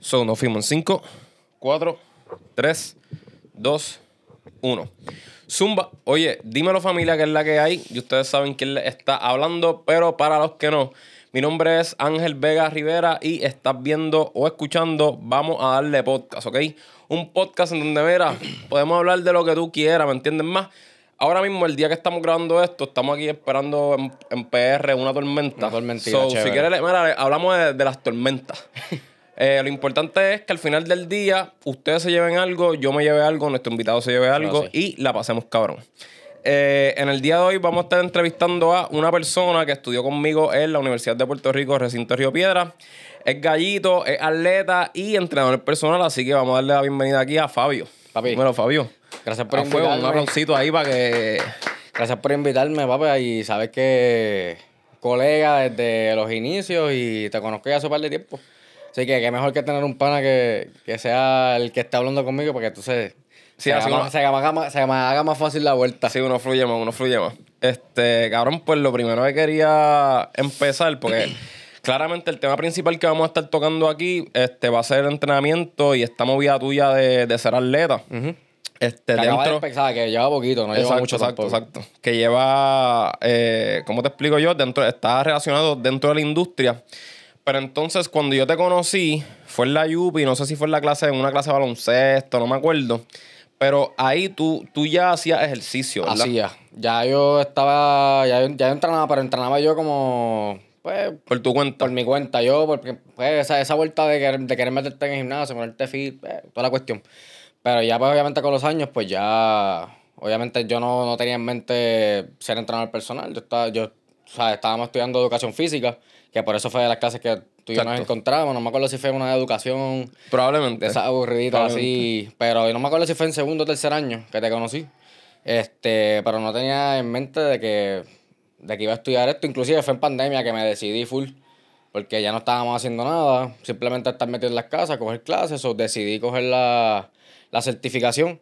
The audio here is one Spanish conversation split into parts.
So, nos fuimos en 5, 4, 3, 2, 1. Zumba, oye, dímelo familia, que es la que hay. Y ustedes saben quién le está hablando, pero para los que no, mi nombre es Ángel Vega Rivera y estás viendo o escuchando Vamos a darle podcast, ¿ok? Un podcast en donde, mira, podemos hablar de lo que tú quieras, ¿me entiendes más? Ahora mismo, el día que estamos grabando esto, estamos aquí esperando en, en PR una tormenta. Una tormentita, So, si quieres, mira, hablamos de, de las tormentas. Eh, lo importante es que al final del día ustedes se lleven algo, yo me lleve algo, nuestro invitado se lleve algo sí. y la pasemos cabrón. Eh, en el día de hoy vamos a estar entrevistando a una persona que estudió conmigo en la Universidad de Puerto Rico, recinto Río Piedra. Es gallito, es atleta y entrenador personal, así que vamos a darle la bienvenida aquí a Fabio. Papi. Bueno, Fabio. Gracias por a fuego, un aplausito ahí para que... Gracias por invitarme, papi. Y sabes que colega desde los inicios y te conozco ya hace un par de tiempo. Así que qué mejor que tener un pana que, que sea el que esté hablando conmigo para que tú se, Sí, se, así haga, uno- más- se, haga más, se me haga más fácil la vuelta. Así uno fluye más, uno fluye más. Este, cabrón, pues lo primero que quería empezar, porque claramente el tema principal que vamos a estar tocando aquí este, va a ser el entrenamiento y esta movida tuya de, de ser atleta. Este, Que acaba de dentro. empezar, que lleva poquito, no lleva mucho exacto, tampoco. exacto. Que lleva, eh, ¿cómo te explico yo? Dentro, está relacionado dentro de la industria. Pero entonces, cuando yo te conocí, fue en la Yupi, no sé si fue en la clase, en una clase de baloncesto, no me acuerdo. Pero ahí tú, tú ya hacías ejercicio, ¿verdad? Hacía. Ya yo estaba, ya, yo- ya yo entrenaba, pero entrenaba yo como, pues, Por tu cuenta. por mi cuenta, yo, porque pues, esa, esa vuelta de querer, de querer meterte en el gimnasio, ponerte fit, eh, toda la cuestión. Pero ya, pues, obviamente, con los años, pues ya, obviamente, yo no, no tenía en mente ser entrenador personal. Yo estaba, yo, o sea, estábamos estudiando educación física, que por eso fue de las clases que tú y yo nos Exacto. encontramos. No me acuerdo si fue una de educación Probablemente. de esas aburriditas así. Pero yo no me acuerdo si fue en segundo o tercer año que te conocí. Este, pero no tenía en mente de que, de que iba a estudiar esto. Inclusive fue en pandemia que me decidí full. Porque ya no estábamos haciendo nada. Simplemente estar metido en las casas, coger clases. O decidí coger la, la certificación.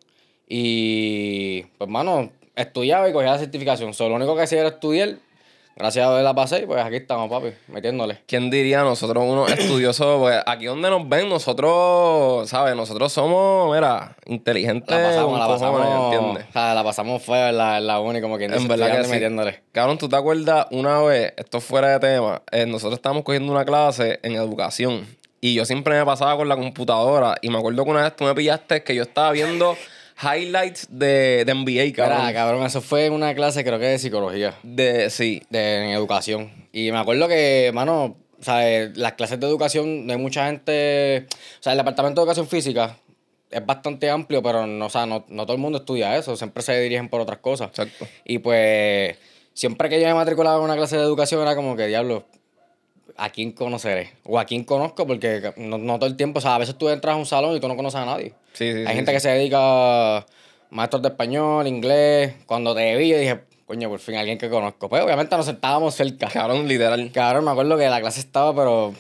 Y, pues, mano, estudiaba y cogía la certificación. So, lo único que hacía era estudiar. Gracias a Dios la pasé y pues aquí estamos, papi, metiéndole. ¿Quién diría nosotros, unos estudiosos, pues aquí donde nos ven, nosotros, ¿sabes? Nosotros somos, mira, inteligentes. La pasamos, la pasamos. ¿entiendes? O sea, la pasamos fue la, la uni, como quien dice, En verdad que sí. metiéndole. Cabrón, ¿tú te acuerdas una vez, esto fuera de tema, eh, nosotros estábamos cogiendo una clase en educación y yo siempre me pasaba con la computadora y me acuerdo que una vez tú me pillaste que yo estaba viendo highlights de, de NBA, cabrón. Mira, cabrón, eso fue en una clase, creo que de psicología, De, sí, de en educación. Y me acuerdo que, mano, o sea, eh, las clases de educación, no hay mucha gente. O sea, el departamento de educación física es bastante amplio, pero no, o sea, no, no todo el mundo estudia eso, siempre se dirigen por otras cosas. exacto. Y pues, siempre que yo me matriculaba en una clase de educación, era como que, diablo, ¿a quién conoceré? O a quién conozco, porque no, no todo el tiempo, o sea, a veces tú entras a un salón y tú no conoces a nadie. Sí, sí, Hay sí, gente sí. que se dedica a maestros de español, inglés. Cuando te vi, yo dije, coño, por fin alguien que conozco. Pues obviamente nos sentábamos cerca. Cabrón, literal. Cabrón, me acuerdo que la clase estaba, pero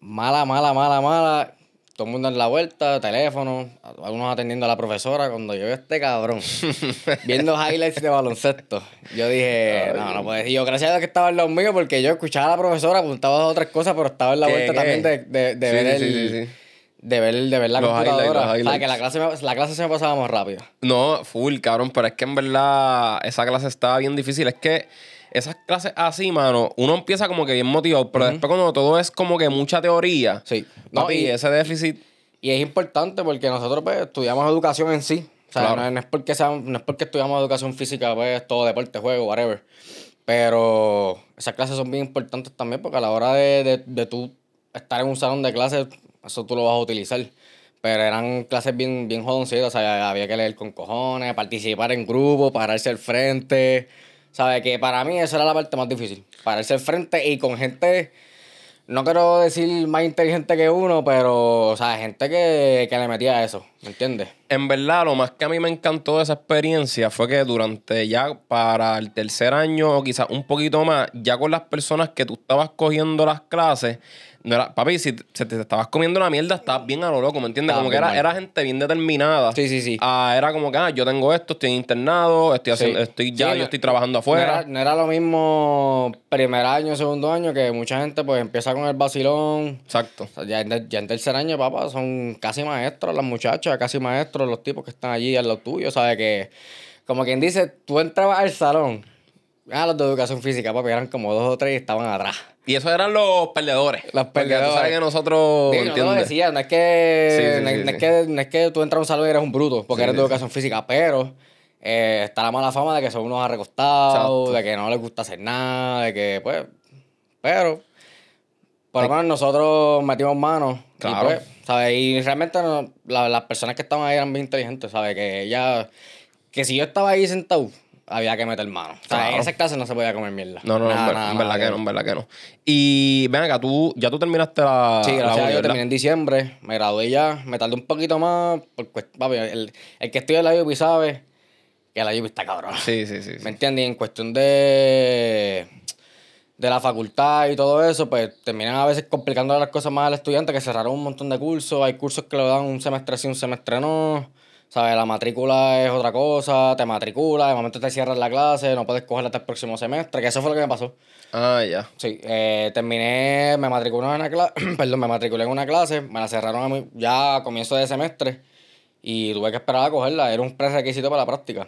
mala, mala, mala, mala. Todo el mundo en la vuelta, teléfono, algunos atendiendo a la profesora. Cuando yo este cabrón viendo highlights de baloncesto, yo dije, no, no puede. Y yo, gracias a Dios que estaba en los míos, porque yo escuchaba a la profesora, apuntaba a otras cosas, pero estaba en la ¿Qué, vuelta qué? también de, de, de Sí, ver sí, el. sí. De ver, de ver la Los computadora. O sea, que la clase, me- la clase se me pasaba más rápido. No, full, cabrón, pero es que en verdad esa clase estaba bien difícil. Es que esas clases así, mano, uno empieza como que bien motivado, pero después cuando todo es como que mucha teoría, Sí. no, y y, ese déficit, y es importante porque nosotros pues, estudiamos educación en sí. O sea, Claro. no, no es porque sea, no es porque estudiamos educación física, pues todo deporte, juego, whatever. Pero esas clases son bien importantes también porque a la hora de, de, de tú estar en un salón de clases, eso tú lo vas a utilizar. Pero eran clases bien, bien jodoncitas, o sea, había que leer con cojones, participar en grupo, pararse al frente. ¿Sabes? Que para mí esa era la parte más difícil. Pararse al frente y con gente, no quiero decir más inteligente que uno, pero, o sea, gente que, que le metía eso, ¿me entiendes? en verdad lo más que a mí me encantó de esa experiencia fue que durante ya para el tercer año o quizás un poquito más, ya con las personas que tú estabas cogiendo las clases, No era, papi, si te, te estabas comiendo la mierda, estabas bien a lo loco, ¿me entiendes? Como que era, era gente bien determinada. Sí, sí, sí. Ah, era como que, ah, yo tengo esto, estoy internado, estoy haciendo, Sí. estoy ya, Sí, yo no- estoy trabajando No afuera. era, no era lo mismo primer año, segundo año, que mucha gente pues empieza con el vacilón. Exacto. O sea, ya, en, ya en tercer año, papá, son casi maestros las muchachas, casi maestros los tipos que están allí al lado tuyo, ¿sabes? Que, como quien dice, tú entrabas al salón, ah, los de educación física, papi, eran como dos o tres y estaban atrás. Y esos eran los perdedores. Los Porque perdedores. Tú sabes que nosotros, no te lo ¿entiendes? decía, no es que, Sí, sí, no, es- sí, no sí. es que no es que tú entras a un salón y eres un bruto, porque Sí, eres de sí, educación física, pero eh, está la mala fama de que son unos recostados, Exacto. de que no les gusta hacer nada, de que pues, pero por lo menos nosotros metimos manos. Claro. Y, pues, ¿sabes? y realmente no- la- las personas que estaban ahí eran bien inteligentes, ¿sabes? Que ella, que si yo estaba ahí sentado, había que meter mano. O sea, en Claro. esas clases no se podía comer mierda. No, no, no, Nada, en ver- nada, en nada verdad que no, en verdad que no. Y ven acá, tú, ya tú terminaste la. Sí, la gracias a uni, Dios ¿verdad? terminé en diciembre, me gradué ya, me tardé un poquito más, porque, papi, el, el que estudia en la UPI sabe que la UPI está cabrón. Sí, sí, sí. sí. ¿Me entiendes? Y en cuestión de, de la facultad y todo eso, pues terminan a veces complicando las cosas más al estudiante, que cerraron un montón de cursos, hay cursos que lo dan un semestre sí, un semestre no. ¿Sabes? La matrícula es otra cosa, te matriculas, de momento te cierran la clase, no puedes cogerla hasta el próximo semestre, que eso fue lo que me pasó. Ah, ya. Sí, eh, terminé, me matriculé en una clase, perdón, me matriculé en una clase, me la cerraron a mí ya a comienzo de semestre y tuve que esperar a cogerla, era un prerequisito para la práctica.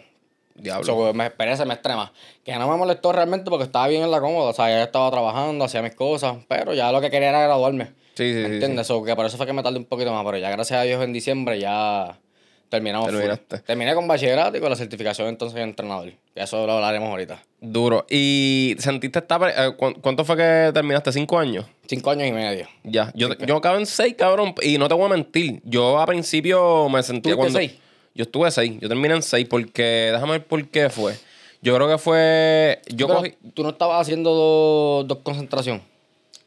Diablo. So, me esperé semestre más. Que no me molestó realmente porque estaba bien en la cómoda, o sea, ya estaba trabajando, hacía mis cosas, pero ya lo que quería era graduarme. sí, sí, ¿Me sí, entiendes? So, que por eso fue que me tardé un poquito más, pero ya gracias a Dios en diciembre ya terminamos. Terminaste. Terminé con bachillerato y con la certificación entonces de entrenador. Que eso lo hablaremos ahorita. Duro. ¿Y sentiste esta... eh, cu- ¿Cuánto fue que terminaste? ¿Cinco años? Cinco años y medio. Ya. Yo, yo acabo en seis, cabrón. Y no te voy a mentir. Yo a principio me sentía ¿Tuviste cuando... seis? Yo estuve seis. Yo terminé en seis porque... Déjame ver por qué fue. Yo creo que fue... Yo Pero cogí... Tú no estabas haciendo dos dos concentración.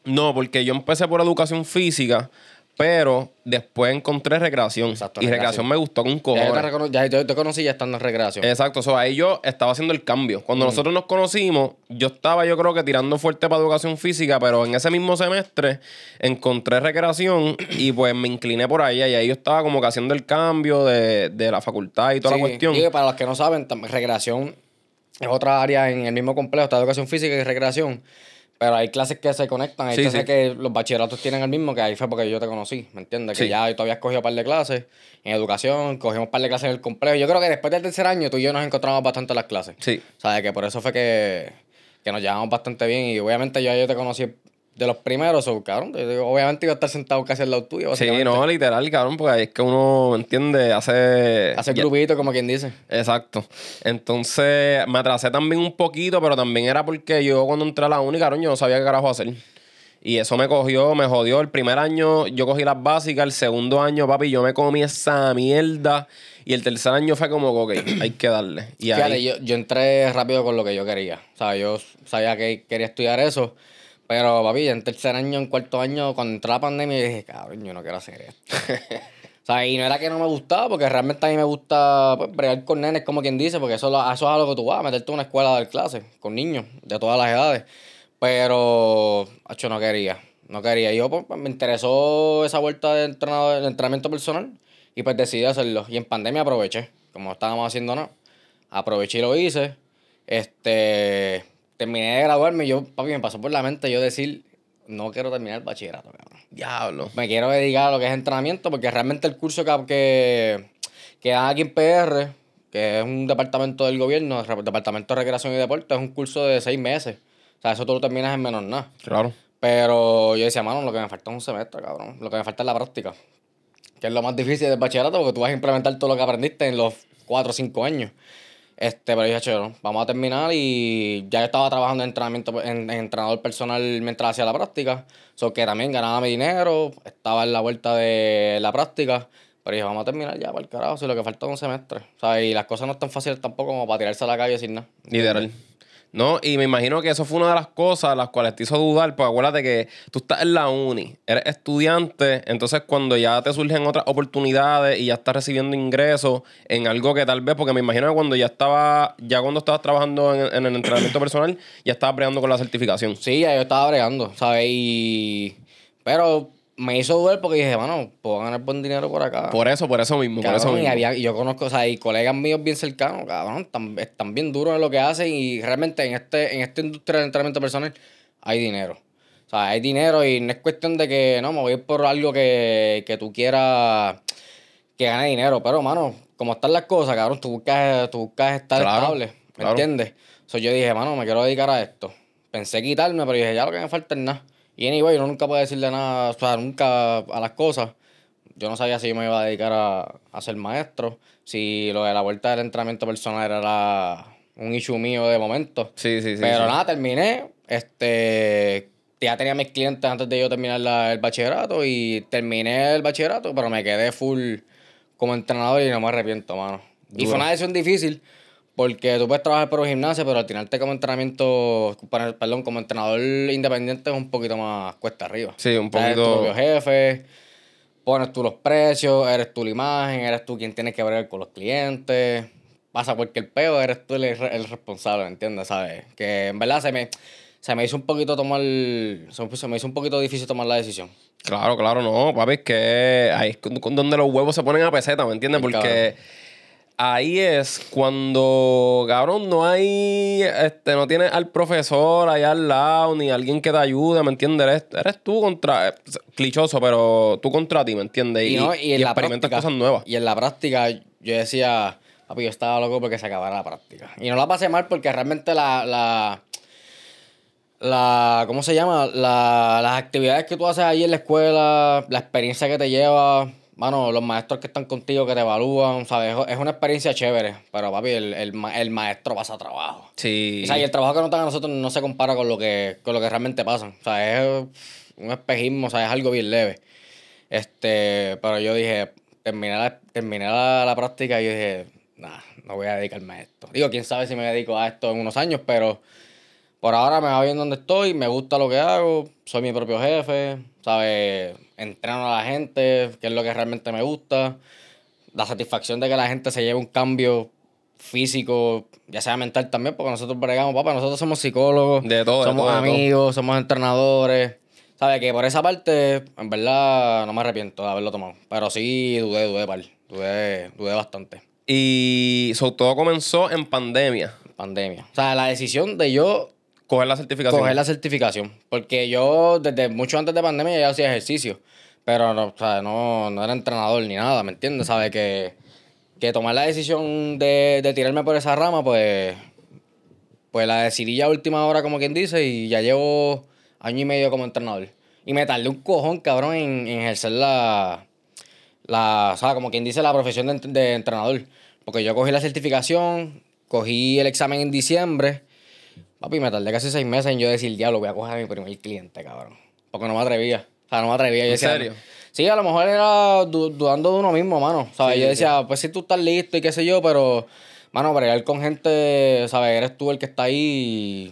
No, porque yo empecé por educación física, pero después encontré recreación. Exacto, y recreación me gustó con cojones. ya yo te conocí ya estando en recreación. Exacto, so, ahí yo estaba haciendo el cambio. Mm. Cuando nosotros nos conocimos, yo estaba yo creo que tirando fuerte para educación física, pero en ese mismo semestre encontré recreación y pues me incliné por ahí y ahí yo estaba como que haciendo el cambio de, de la facultad y toda Sí, la cuestión. y para los que no saben, recreación es otra área en el mismo complejo, está educación física y recreación. Pero hay clases que se conectan, hay Sí, clases sí. que los bachilleratos tienen el mismo, que ahí fue porque yo te conocí, ¿me entiendes? Que ya tú habías cogido un par de clases en educación, cogimos un par de clases en el complejo. Yo creo que después del tercer año tú y yo nos encontramos bastante en las clases. Sí. ¿Sabes? Que por eso fue que, que nos llevamos bastante bien y obviamente yo, yo te conocí de los primeros, o cabrón, obviamente iba a estar sentado casi al lado tuyo. Sí, no, literal, cabrón, porque ahí es que uno, ¿me entiende? Hace... Hacer ya- grupito, como quien dice. Exacto. Entonces me atrasé también un poquito, pero también era porque yo cuando entré a la uni, cabrón, yo no sabía qué carajo hacer. Y eso me cogió, me jodió. El primer año yo cogí las básicas, el segundo año, papi, yo me comí esa mierda. Y el tercer año fue como, ok, hay que darle. Y Fíjate, ahí, yo, yo entré rápido con lo que yo quería. O sea, yo sabía que quería estudiar eso. Pero, papi, en tercer año, en cuarto año, cuando entró la pandemia, dije, cabrón, yo no quiero hacer esto. o sea, y no era que no me gustaba, porque realmente a mí me gusta pues, bregar con nenes, como quien dice, porque eso, eso es a lo que tú vas, meterte a una escuela a dar clases con niños de todas las edades. Pero, yo no quería. No quería. Yo, pues, me interesó esa vuelta de, entrenador, de entrenamiento personal y pues decidí hacerlo. Y en pandemia aproveché, como estábamos haciendo nada. Aproveché y lo hice. Este, terminé de graduarme y yo, papi, me pasó por la mente yo decir, no quiero terminar el bachillerato, cabrón. diablo. Me quiero dedicar a lo que es entrenamiento porque realmente el curso que, que, que dan aquí en PR, que es un departamento del gobierno, el Departamento de Recreación y Deporte, es un curso de seis meses. O sea, eso tú lo terminas en menos nada. Claro. Pero yo decía, mano, lo que me falta es un semestre, cabrón. Lo que me falta es la práctica. Que es lo más difícil del bachillerato porque tú vas a implementar todo lo que aprendiste en los cuatro o cinco años. Este, pero dije, "Chévere, vamos a terminar y ya estaba trabajando en entrenamiento, en, en entrenador personal mientras hacía la práctica. So que también ganaba mi dinero, estaba en la vuelta de la práctica. Pero dije, vamos a terminar ya, para el carajo, si lo que falta es un semestre. O sea, y las cosas no están fáciles tampoco como para tirarse a la calle sin nada. Literal. No, y me imagino que eso fue una de las cosas las cuales te hizo dudar, porque acuérdate que tú estás en la uni, eres estudiante, entonces cuando ya te surgen otras oportunidades y ya estás recibiendo ingresos en algo que tal vez, porque me imagino que cuando ya estaba, ya cuando estabas trabajando en, en el entrenamiento personal, ya estabas bregando con la certificación. Sí, ya yo estaba bregando, ¿sabes? Y Pero me hizo dudar porque dije, mano, puedo ganar buen dinero por acá. Por eso, por eso mismo, por eso y, mismo. había, y yo conozco, o sea, y colegas míos bien cercanos, cabrón, están, están bien duros en lo que hacen y realmente en este en esta industria del entrenamiento personal hay dinero. O sea, hay dinero y no es cuestión de que, no, me voy a ir por algo que, que tú quieras que gane dinero. Pero, mano, como están las cosas, cabrón, tú buscas, tú buscas estar Claro, estable, ¿me claro. entiendes? So, yo dije, mano, me quiero dedicar a esto. Pensé quitarme, pero dije, ya lo que me falta es nada. Y anyway, uno nunca puede decirle nada, o sea, nunca a las cosas. Yo no sabía si yo me iba a dedicar a, a ser maestro, si lo de la vuelta del entrenamiento personal era un issue mío de momento. Sí, sí, sí. Pero sí. nada, terminé. Este, ya tenía mis clientes antes de yo terminar la- el bachillerato y terminé el bachillerato, pero me quedé full como entrenador y no me arrepiento, mano. Y Duro. fue una decisión difícil porque tú puedes trabajar por un gimnasio, pero al tirarte como entrenamiento, perdón, como entrenador independiente es un poquito más cuesta arriba. Sí, un O sea, eres tu poquito- propio jefe, pones tú los precios, eres tú la imagen, eres tú quien tiene que ver con los clientes. Pasa cualquier peo, eres tú el, el responsable, ¿me entiendes? ¿Sabes? Que en verdad se me, se me hizo un poquito tomar. Se me hizo un poquito difícil tomar la decisión. Claro, claro, no, papi, es que ahí es donde los huevos se ponen a peseta, ¿me entiendes? Ay, Porque ahí es cuando, cabrón, no hay, este, no tienes al profesor allá al lado, ni alguien que te ayude, ¿me entiendes? Eres, eres tú contra, eh, clichoso, pero tú contra ti, ¿me entiendes? Y, no, y en la experimentas práctica, cosas nuevas. Y en la práctica, yo decía, papi, yo estaba loco porque se acabara la práctica. Y no la pasé mal porque realmente la. la la, ¿cómo se llama? La, las actividades que tú haces ahí en la escuela, la experiencia que te lleva, mano, los maestros que están contigo, que te evalúan, ¿sabes? Es una experiencia chévere, pero papi, el, el, ma- el maestro pasa trabajo. Sí. O sea, y el trabajo que nos dan a nosotros no se compara con lo que, con lo que realmente pasa. O sea, es un espejismo, o sea, es algo bien leve. Este, pero yo dije, terminé la, terminé la, la práctica y yo dije, nah, no voy a dedicarme a esto. Digo, quién sabe si me dedico a esto en unos años, pero por ahora me va bien donde estoy, me gusta lo que hago, soy mi propio jefe, ¿sabes? Entreno a la gente, que es lo que realmente me gusta. La satisfacción de que la gente se lleve un cambio físico, ya sea mental también, porque nosotros bregamos, papá, nosotros somos psicólogos, De todo, de somos de todo. amigos, somos entrenadores. ¿Sabes? Que por esa parte, en verdad, no me arrepiento de haberlo tomado. Pero sí, dudé, dudé, par. Dudé, dudé bastante. Y so, todo comenzó en pandemia. Pandemia. O sea, la decisión de yo Coger la certificación. coger la certificación. Porque yo, desde mucho antes de pandemia, ya hacía ejercicio. Pero no, o sea, no, no era entrenador ni nada, ¿me entiendes? ¿Sabes? Que, que tomar la decisión de, de tirarme por esa rama, pues, pues la decidí ya a última hora, como quien dice, y ya llevo año y medio como entrenador. Y me tardé un cojón, cabrón, en, ejercer la, la, o sea, como quien dice, la profesión de, de entrenador. Porque yo cogí la certificación, cogí el examen en diciembre. Papi, me tardé casi seis meses en yo decir, diablo, voy a coger a mi primer cliente, cabrón. Porque no me atrevía. O sea, no me atrevía. Yo ¿En decía, serio? Sí, a lo mejor era du- dudando de uno mismo, mano. ¿Sabes? Sí, yo sí. decía, pues si tú estás listo y qué sé yo, pero, mano, bregar con gente, ¿sabes? Eres tú el que está ahí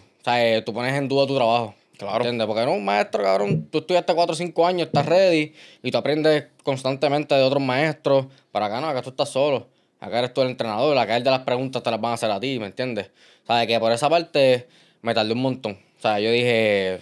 y, ¿sabes? Tú pones en duda tu trabajo. Claro. ¿Entiendes? Porque no, un maestro, cabrón, tú estudiaste 4 o 5 años, estás ready y tú aprendes constantemente de otros maestros. Para acá no, acá tú estás solo. Acá eres tú el entrenador, acá el de las preguntas te las van a hacer a ti, ¿me entiendes? ¿Sabes? Que por esa parte me tardé un montón. O sea, yo dije,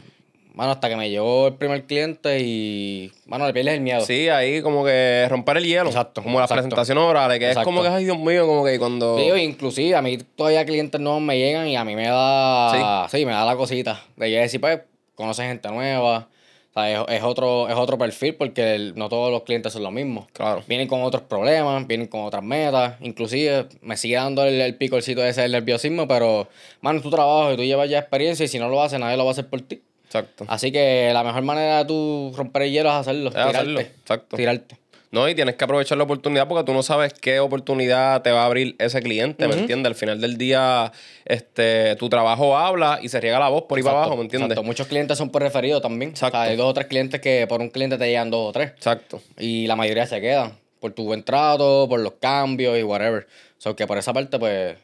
mano, hasta que me llegó el primer cliente y, mano, le pierdes el miedo. Sí, ahí como que romper el hielo. Exacto, Como las presentaciones orales, que es como que, ay, Dios mío, como que cuando... Digo, inclusive a mí todavía clientes nuevos me llegan y a mí me da, sí, me da la cosita de yo decir, pues, conoces gente nueva, o sea, es, es otro, es otro perfil porque el- no todos los clientes son los mismos. Claro. Vienen con otros problemas, vienen con otras metas, inclusive me sigue dando el, el picorcito ese del nerviosismo, pero, mano, tu trabajo y tú llevas ya experiencia y si no lo haces, nadie lo va a hacer por ti. Exacto. Así que la mejor manera de tú romper el hielo es hacerlo, Es tirarte, hacerlo, exacto. tirarte. No, y tienes que aprovechar la oportunidad porque tú no sabes qué oportunidad te va a abrir ese cliente, ¿me entiendes? Al final del día, este, tu trabajo habla y se riega la voz por ahí para abajo, ¿me entiendes? exacto. Muchos clientes son por referido también. Exacto. O sea, hay dos o tres clientes que por un cliente te llegan dos o tres. Exacto. Y la mayoría se quedan por tu buen trato, por los cambios y whatever. O sea, que por esa parte, pues,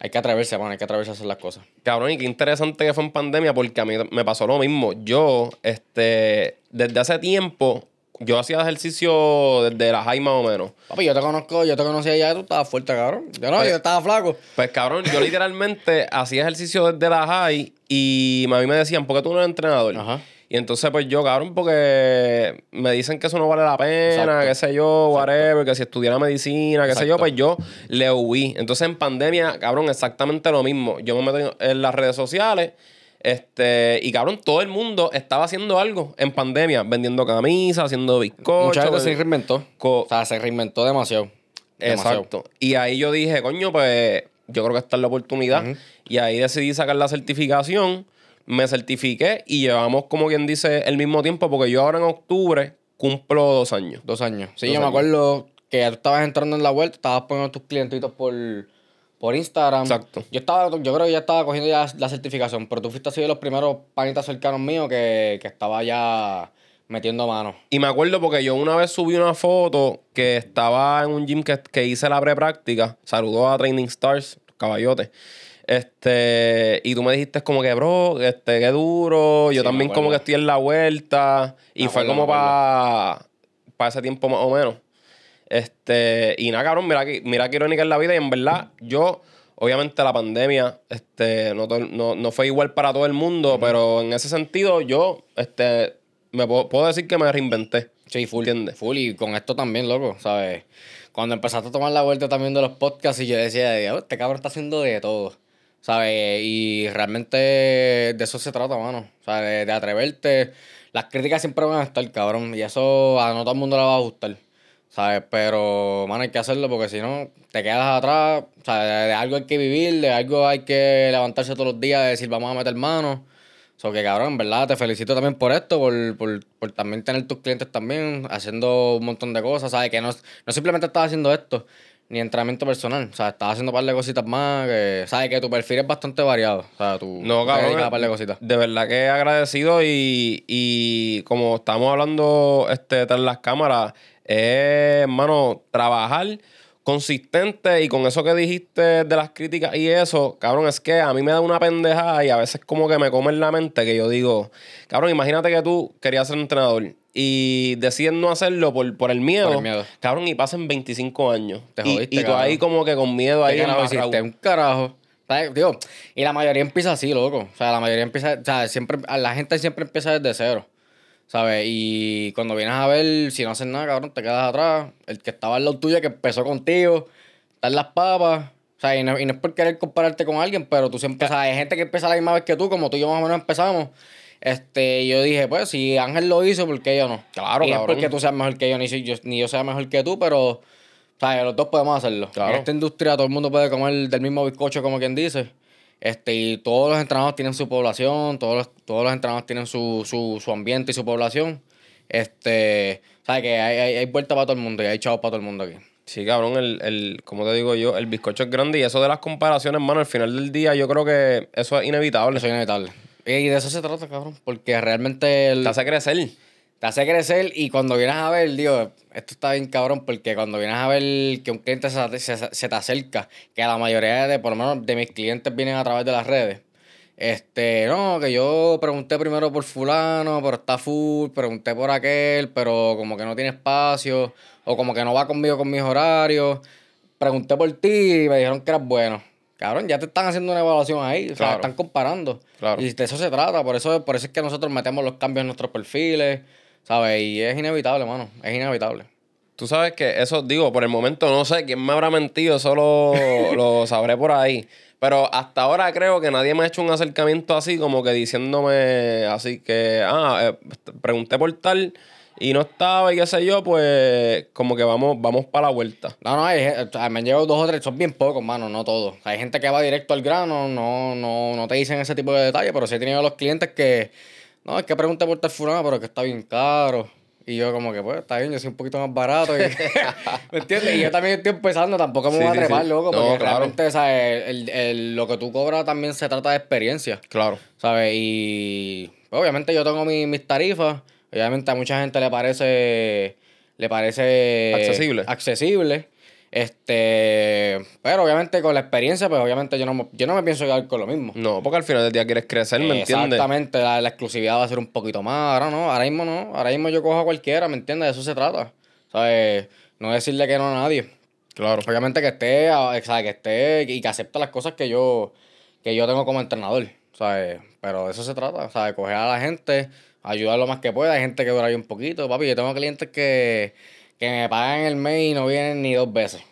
hay que atreverse, mano, hay que atreverse a hacer las cosas. Cabrón, y qué interesante que fue en pandemia porque a mí me pasó lo mismo. Yo, este, desde hace tiempo, yo hacía ejercicio desde la high más o menos. Papi, yo te conozco, yo te conocía ya, tú estabas fuerte, cabrón. Yo no, Pues- yo estaba flaco. Pues cabrón, yo literalmente hacía ejercicio desde la high y a mí me decían, ¿por qué tú no eres entrenador? Ajá. Y entonces, pues yo, cabrón, porque me dicen que eso no vale la pena, Exacto. qué sé yo, whatever, que si estudiara medicina, qué sé yo, Exacto. pues yo le huí. Entonces, en pandemia, cabrón, exactamente lo mismo. Yo me meto en las redes sociales. Este, y cabrón, todo el mundo estaba haciendo algo en pandemia, vendiendo camisas, haciendo bizcochos. Mucha gente se reinventó. O sea, se reinventó demasiado. Demasiado. Exacto. Y ahí yo dije, coño, pues yo creo que esta es la oportunidad. Y ahí decidí sacar la certificación. Me certifiqué y llevamos, como quien dice, el mismo tiempo, porque yo ahora en octubre cumplo dos años. Dos años. Sí, Dos yo me acuerdo que tú estabas entrando en la vuelta, estabas poniendo tus clientitos por, por Instagram. Exacto. Yo estaba, yo creo que ya estaba cogiendo ya la certificación, pero tú fuiste así de los primeros panitas cercanos míos que, que estaba ya metiendo mano. Y me acuerdo porque yo una vez subí una foto que estaba en un gym que, que hice la prepráctica. Saludó a Training Stars, caballote. Este, y tú me dijiste como que, bro, este, qué duro. Yo Sí, también como que estoy en la vuelta. Y Me fue acuerdo, como para ese tiempo más o menos. Este, y nada, cabrón, mira, que- mira qué irónica es la vida. Y en verdad, yo, obviamente la pandemia, este, no, todo- no, no fue igual para todo el mundo, pero en ese sentido, yo, este, me puedo, puedo decir que me reinventé. Sí, full. ¿Entiendes? Full. Y con esto también, loco, ¿sabes? Cuando empezaste a tomar la vuelta también de los podcasts y yo decía, "Diablo, este cabrón está haciendo de todo, ¿sabes? Y realmente de eso se trata, mano. Sea, de, de atreverte. Las críticas siempre van a estar, cabrón. Y eso a no todo el mundo le va a gustar, ¿sabes? Pero, mano, hay que hacerlo porque si no, te quedas atrás. O sea, de, de algo hay que vivir, de algo hay que levantarse todos los días y decir, vamos a meter mano. So que cabrón, verdad, te felicito también por esto, por, por, por también tener tus clientes también, haciendo un montón de cosas, ¿sabes? Que no, no simplemente estás haciendo esto, ni entrenamiento personal, o sea, estás haciendo un par de cositas más, que, ¿sabes? Que tu perfil es bastante variado, o sea, tú No, cabrón. a un par de cositas. De verdad que agradecido y, y como estamos hablando este, tras las cámaras, es, hermano, trabajar consistente y con eso que dijiste de las críticas y eso, cabrón, es que a mí me da una pendejada y a veces como que me come en la mente que yo digo, cabrón, imagínate que tú querías ser entrenador y decides no hacerlo por, por el miedo, Por el miedo. cabrón, y pasen 25 años. Te jodiste, y, tú cabrón. ahí como que con miedo ahí ¿Qué carajo embarrado. hiciste? Un carajo. Digo, y la mayoría empieza así, loco. O sea, la mayoría empieza, o sea, siempre, la gente siempre empieza desde cero. ¿Sabes? Y cuando vienes a ver, si no haces nada, cabrón, te quedas atrás. El que estaba al lado tuyo, que empezó contigo, está en las papas. O sea, y no, y no es por querer compararte con alguien, pero tú siempre, o sea, hay gente que empieza la misma vez que tú, como tú y yo más o menos empezamos. Este, yo dije, pues, si Ángel lo hizo, ¿por qué yo no? Claro, y no es cabrón. porque tú seas mejor que yo, ni, si yo, ni yo sea mejor que tú, pero, ¿sabes? Los dos podemos hacerlo. Claro. En esta industria todo el mundo puede comer del mismo bizcocho, como quien dice. Este, y todos los entrenadores tienen su población, todos los, todos los entrenadores tienen su, su, su ambiente y su población. Este, ¿sabes? Que hay, hay, hay vuelta para todo el mundo y hay chavos para todo el mundo aquí. Sí, cabrón, el, el, como te digo yo, el bizcocho es grande y eso de las comparaciones, mano, al final del día yo creo que eso es inevitable. Eso es inevitable. Y de eso se trata, cabrón. Porque realmente el- Te hace crecer. Te hace crecer y cuando vienes a ver, digo, esto está bien cabrón porque cuando vienes a ver que un cliente se, se- se te acerca, que la mayoría de, por lo menos de mis clientes vienen a través de las redes, este, no, que yo pregunté primero por fulano, pero está full, pregunté por aquel, pero como que no tiene espacio, o como que no va conmigo con mis horarios, pregunté por ti y me dijeron que eras bueno. Cabrón, ya te están haciendo una evaluación ahí, o sea, están comparando. Claro. Y de eso se trata, por eso, por eso es que nosotros metemos los cambios en nuestros perfiles, ¿sabes? Y es inevitable, mano, es inevitable. Tú sabes que eso, digo, por el momento no sé quién me habrá mentido, eso lo, lo sabré por ahí. Pero hasta ahora creo que nadie me ha hecho un acercamiento así, como que diciéndome así que, ah, eh, pregunté por tal y no estaba y qué sé yo, pues como que vamos, vamos para la vuelta. No, no, hay, gen- o sea, me han llegado dos o tres, son bien pocos, mano, no todos. O sea, hay gente que va directo al grano, no, no, no te dicen ese tipo de detalles, pero sí he tenido los clientes que, no, es que pregunté por tal fulano, pero que está bien caro. Y yo como que, pues, está bien, yo soy un poquito más barato. y- ¿Me entiendes? Y yo también estoy empezando, tampoco me Sí, voy a trepar, sí. loco, No, porque claro. realmente, o sea, el, el- lo que tú cobras también se trata de experiencia. Claro. ¿Sabes? Y pues, obviamente yo tengo mi- mis tarifas. Obviamente a mucha gente le parece. Le parece. Accesible. Accesible. Este. Pero obviamente con la experiencia, pues obviamente yo no, me- yo no me pienso quedar con lo mismo. No, porque al final del día quieres crecer, ¿me entiendes? Exactamente, la, la exclusividad va a ser un poquito más. Ahora no, ahora mismo no. Ahora mismo yo cojo a cualquiera, ¿me entiendes? De eso se trata. ¿Sabes? No decirle que no a nadie. Claro. Obviamente que esté, sea, que esté y que acepte las cosas que yo, que yo tengo como entrenador. ¿sabes? Pero de eso se trata, ¿sabes? Coger a la gente, ayudar lo más que pueda. Hay gente que dura ahí un poquito. Papi, yo tengo clientes que, que me pagan el mes y no vienen ni dos veces.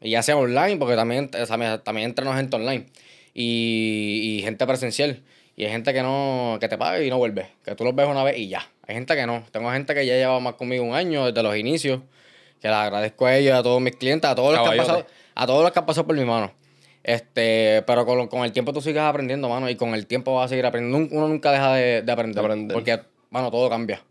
Y ya sea online, porque también, o sea, me- también entreno gente online. Y, y gente presencial. Y hay gente que no, que te paga y no vuelve. Que tú los ves una vez y ya. Hay gente que no. Tengo gente que ya lleva más conmigo un año desde los inicios. Que les agradezco a ellos, a todos mis clientes, a todos los que han pasado, a todos los que han pasado por mi mano. Este, pero con, con el tiempo tú sigues aprendiendo, mano, y con el tiempo vas a seguir aprendiendo. Uno nunca deja de, de aprender, De aprender. Porque, mano, todo cambia.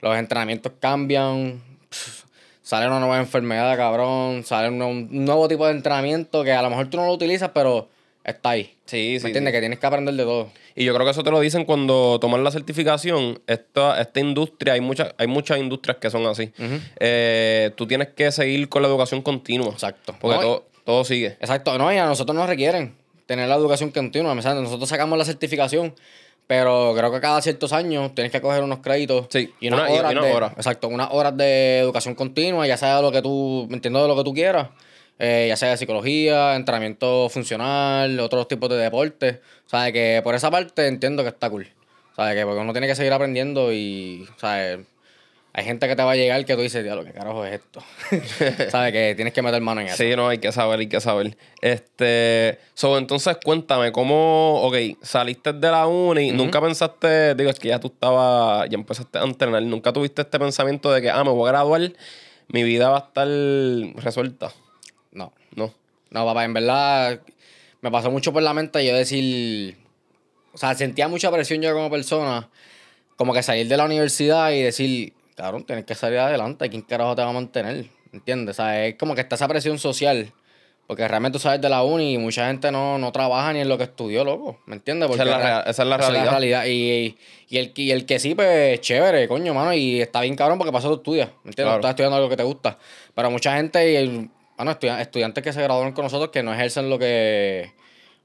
Los entrenamientos cambian. pff, Sale una nueva enfermedad, cabrón. Sale un, un nuevo tipo de entrenamiento que a lo mejor tú no lo utilizas, pero está ahí. Sí, sí. ¿Me entiendes? sí. Que tienes que aprender de todo. Y yo creo que eso te lo dicen cuando toman la certificación. Esta, esta industria, hay, muchas hay muchas industrias que son así. Eh, tú tienes que seguir con la educación continua. Exacto. Porque No, todo, todo sigue. Exacto, no, y a nosotros nos requieren tener la educación continua. Nosotros sacamos la certificación, pero creo que cada ciertos años tienes que coger unos créditos Sí, y unas una- horas. y una de, hora. Exacto, unas horas de educación continua, ya sea lo que tú, entiendo de lo que tú quieras. eh, ya sea de psicología, entrenamiento funcional, otros tipos de deportes. O sea, que por esa parte entiendo que está cool. O sea, que porque uno tiene que seguir aprendiendo y, o sea, hay gente que te va a llegar que tú dices, diablo, ¿qué carajo es esto? ¿Sabes? Que tienes que meter mano en eso. Sí, no, hay que saber, hay que saber. Este, so, entonces cuéntame, ¿cómo, ok, saliste de la uni, nunca pensaste, digo, es que ya tú estabas, ya empezaste a entrenar, nunca tuviste este pensamiento de que, ah, me voy a graduar, mi vida va a estar resuelta? No. No. No, papá, en verdad me pasó mucho por la mente yo decir, o sea, sentía mucha presión yo como persona, como que salir de la universidad y decir, cabrón, tienes que salir adelante, ¿quién carajo te va a mantener? ¿Entiendes? O sea, es como que está esa presión social, porque realmente tú sales de la uni y mucha gente no, no trabaja ni en lo que estudió, loco, ¿me entiendes? Esa es Porque la esa es la realidad. Y, y, el, y el que sí, pues chévere, coño, mano, y está bien cabrón porque pasó tú estudias, ¿me entiendes? Claro. Estás estudiando algo que te gusta. Pero mucha gente, y, bueno, estudia- estudiantes que se graduaron con nosotros que no ejercen lo que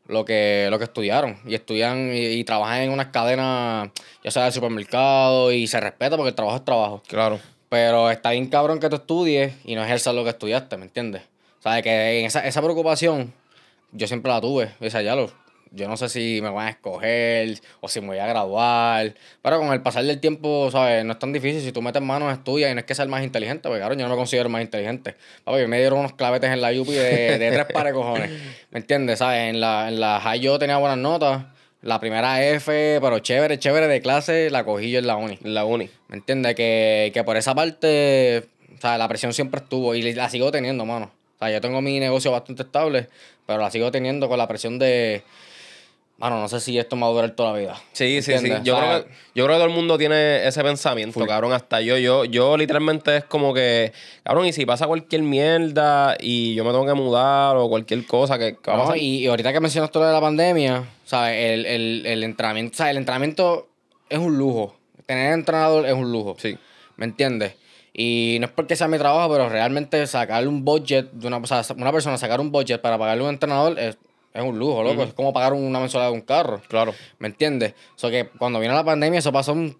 lo que, lo que estudiaron y estudian y, y trabajan en unas cadenas, ya sea de supermercado y se respeta porque el trabajo es trabajo. Claro. Pero está bien cabrón que tú estudies y no ejerzas lo que estudiaste, ¿me entiendes? O sea, que en esa, esa preocupación yo siempre la tuve. O sea, ya lo, yo no sé si me van a escoger o si me voy a graduar. Pero con el pasar del tiempo, ¿sabes? No es tan difícil. Si tú metes manos, estudias y no es que el más inteligente, porque claro, yo no me considero más inteligente. Papi, me dieron unos clavetes en la UPI de, de tres pares cojones. ¿Me entiendes? ¿Sabes? En la, en la high yo tenía buenas notas. La primera F, pero chévere, chévere de clase, la cogí yo en la uni. En la uni. ¿Me entiendes? Que, que por esa parte, o sea, la presión siempre estuvo y la sigo teniendo, mano. O sea, yo tengo mi negocio bastante estable, pero la sigo teniendo con la presión de, mano, no sé si esto me va a durar toda la vida. Sí, sí, sí. Yo, O sea, creo que, yo creo que todo el mundo tiene ese pensamiento, Full. cabrón. Hasta yo, yo, yo literalmente es como que, cabrón, y si pasa cualquier mierda y yo me tengo que mudar o cualquier cosa que, No, y, y ahorita que mencionas todo lo de la pandemia, ¿sabes? El, el, el entrenamiento, ¿sabes? El entrenamiento es un lujo. Tener entrenador es un lujo. Sí. ¿Me entiendes? Y no es porque sea mi trabajo, pero realmente sacarle un budget de una, o sea, una persona, sacar un budget para pagarle a un entrenador es, es un lujo, loco. Es como pagar una mensualidad de un carro. Claro. ¿Me entiendes? O sea, que cuando vino la pandemia eso pasó un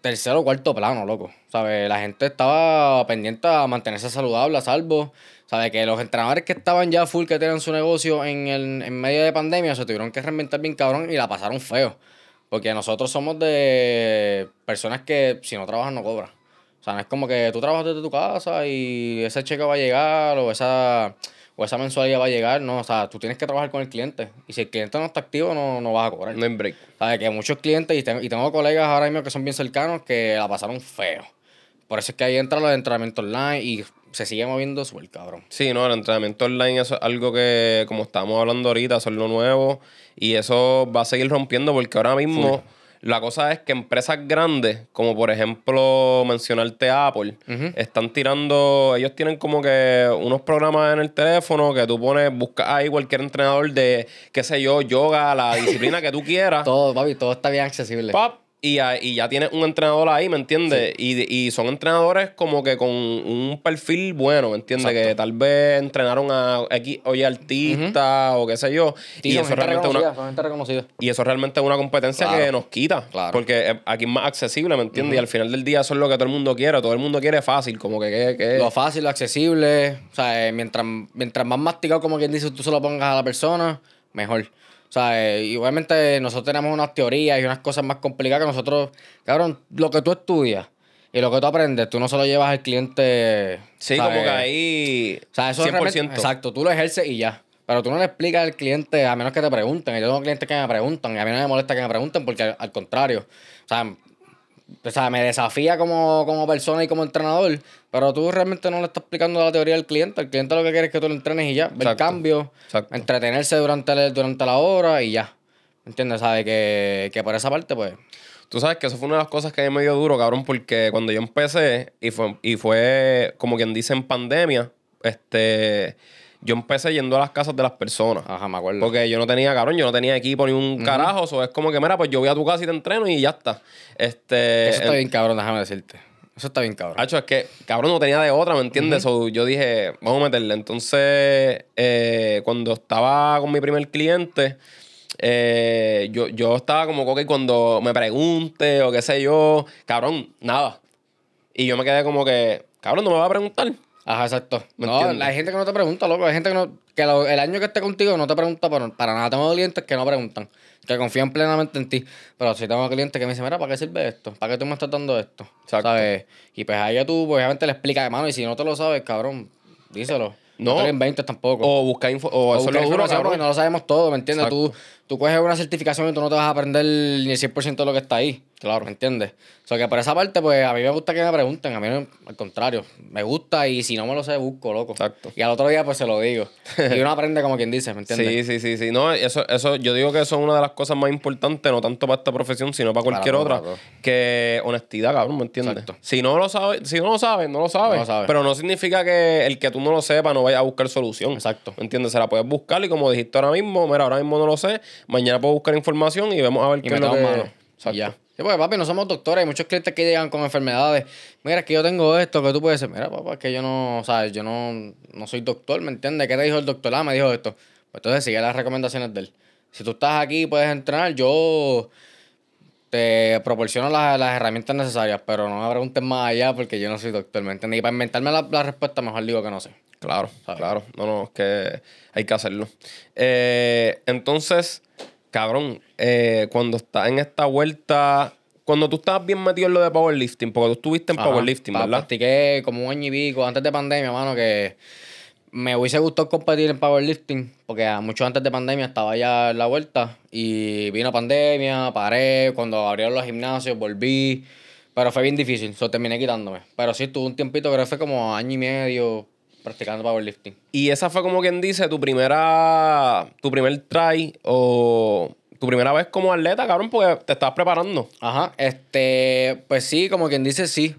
tercero o cuarto plano, loco. ¿Sabes? La gente estaba pendiente a mantenerse saludable, a salvo. ¿Sabes? Que los entrenadores que estaban ya full, que tenían su negocio en, el, en medio de pandemia, se tuvieron que reinventar bien cabrón y la pasaron feo. Porque nosotros somos de personas que si no trabajan no cobran. O sea, no es como que tú trabajas desde tu casa y ese cheque va a llegar o esa, esa mensualidad va a llegar. No, o sea, tú tienes que trabajar con el cliente. Y si el cliente no está activo, no, no vas a cobrar. No hay break. ¿Sabes? Que muchos clientes, y tengo, y tengo colegas ahora mismo que son bien cercanos, que la pasaron feo. Por eso es que ahí entra los entrenamientos online y se sigue moviendo súper cabrón. Sí, no, el entrenamiento online eso es algo que, como estamos hablando ahorita, eso es lo nuevo y eso va a seguir rompiendo porque ahora mismo la cosa es que empresas grandes, como por ejemplo mencionarte Apple, están tirando, ellos tienen como que unos programas en el teléfono que tú pones, buscas ahí cualquier entrenador de, qué sé yo, yoga, la disciplina que tú quieras. Todo, papi, todo está bien accesible. Pap, y, ya- y ya tienes un entrenador ahí, ¿me entiendes? Y, y son entrenadores como que con un perfil bueno, ¿me entiendes? Que tal vez entrenaron a X, oye, artistas o qué sé yo. Sí, y, eso realmente una, y eso realmente es una competencia Claro. que nos quita. Claro. Porque aquí es más accesible, ¿me entiendes? Y al final del día eso es lo que todo el mundo quiere. Todo el mundo quiere fácil, como que... que, que- Lo fácil, lo accesible. O sea, eh, mientras, mientras más masticado, como quien dice, tú se lo pongas a la persona, mejor. O sea, y obviamente nosotros tenemos unas teorías y unas cosas más complicadas que nosotros, cabrón, lo que tú estudias y lo que tú aprendes, tú no se lo llevas al cliente. Sí, ¿sabes? como que ahí. O sea, eso es 100%. realmente- exacto, tú lo ejerces y ya. Pero tú no le explicas al cliente, a menos que te pregunten. Yo tengo clientes que me preguntan y a mí no me molesta que me pregunten porque al, al contrario. O sea, o sea, me desafía como, como persona y como entrenador, pero tú realmente no le estás explicando la teoría al cliente. El cliente lo que quiere es que tú lo entrenes y ya, ver Exacto. cambios, Exacto. entretenerse durante, el- durante la hora y ya. ¿Entiendes? ¿Sabes? Que, que por esa parte, pues. Tú sabes que eso fue una de las cosas que a mí me dio duro, cabrón, porque cuando yo empecé, y fue, y fue como quien dice en pandemia, este, yo empecé yendo a las casas de las personas. Ajá, me acuerdo. Porque yo no tenía, cabrón, yo no tenía equipo ni un carajo. O es como que, mira, pues yo voy a tu casa y te entreno y ya está. Este. Eso está en- bien cabrón, déjame decirte. Eso está bien cabrón. Hacho, es que, cabrón, no tenía de otra, ¿me entiendes? So, yo dije, vamos a meterle. Entonces, eh, cuando estaba con mi primer cliente, eh, yo, yo estaba como que cuando me pregunte o qué sé yo, cabrón, nada. Y yo me quedé como que, cabrón, no me va a preguntar. Ajá, exacto. ¿Me No, hay gente que no te pregunta, loco. Hay gente que, no, que lo- el año que esté contigo no te pregunta para, para nada. Tengo clientes que no preguntan, que confían plenamente en ti. Pero si tengo clientes que me dicen, mira, ¿para qué sirve esto? ¿Para qué tú me estás dando esto? Exacto. ¿Sabes? Y pues ahí tú, pues, obviamente, le explicas, hermano. Y si no te lo sabes, cabrón, díselo. No, No. te lo inventes tampoco. O buscar info. O, O buscar lo duro, información, porque no lo sabemos todo, ¿me entiendes? Exacto. Tú, tú coges una certificación y tú no te vas a aprender ni el 100% de lo que está ahí. Claro. ¿Me entiendes? O sea, que por esa parte, pues a mí me gusta que me pregunten. A mí, no- al contrario, me gusta y si no me lo sé, busco, loco. Exacto. Y al otro día, pues se lo digo. y uno aprende como quien dice, ¿me entiendes? Sí, sí, sí, sí. No, eso, eso, yo digo que eso es una de las cosas más importantes, no tanto para esta profesión, sino para cualquier otra. Que honestidad, cabrón, ¿me entiendes? Exacto. Si no lo sabes, si no lo sabes, no lo sabes. No lo sabes. Pero no significa que el que tú no lo sepas no vaya a buscar solución. Exacto. ¿Me entiendes? Se la puedes buscar y como dijiste ahora mismo, mira, ahora mismo no lo sé, mañana puedo buscar información y vemos a ver Y qué es lo que... mano. Exacto. Ya. Sí, pues papi, no somos doctores. Hay muchos clientes que llegan con enfermedades. Mira, es que yo tengo esto, que tú puedes decir, mira, papá, es que yo no, sabes, yo no, no soy doctor, ¿me entiendes? ¿Qué te dijo el doctor? Ah, me dijo esto. Pues entonces sigue las recomendaciones de él. Si tú estás aquí y puedes entrenar, yo te proporciono las, las herramientas necesarias, pero no me preguntes más allá porque yo no soy doctor, ¿me entiendes? Y para inventarme la, la respuesta, mejor digo que no sé. Claro, ¿Sabes? claro. No, no, es que hay que hacerlo. Eh, entonces, cabrón, eh, cuando estás en esta vuelta, cuando tú estabas bien metido en lo de powerlifting, porque tú estuviste en Ajá. powerlifting, ¿verdad? Practiqué como un año y pico antes de pandemia, mano, que me hubiese gustado competir en powerlifting, porque mucho antes de pandemia estaba ya en la vuelta y vino pandemia, paré, cuando abrieron los gimnasios volví, pero fue bien difícil, so terminé quitándome. Pero sí, tuve un tiempito, creo que fue como año y medio practicando powerlifting. Y esa fue como quien dice tu primera, tu primer try o tu primera vez como atleta, cabrón, porque te estabas preparando. Ajá, este, pues sí, como quien dice, sí.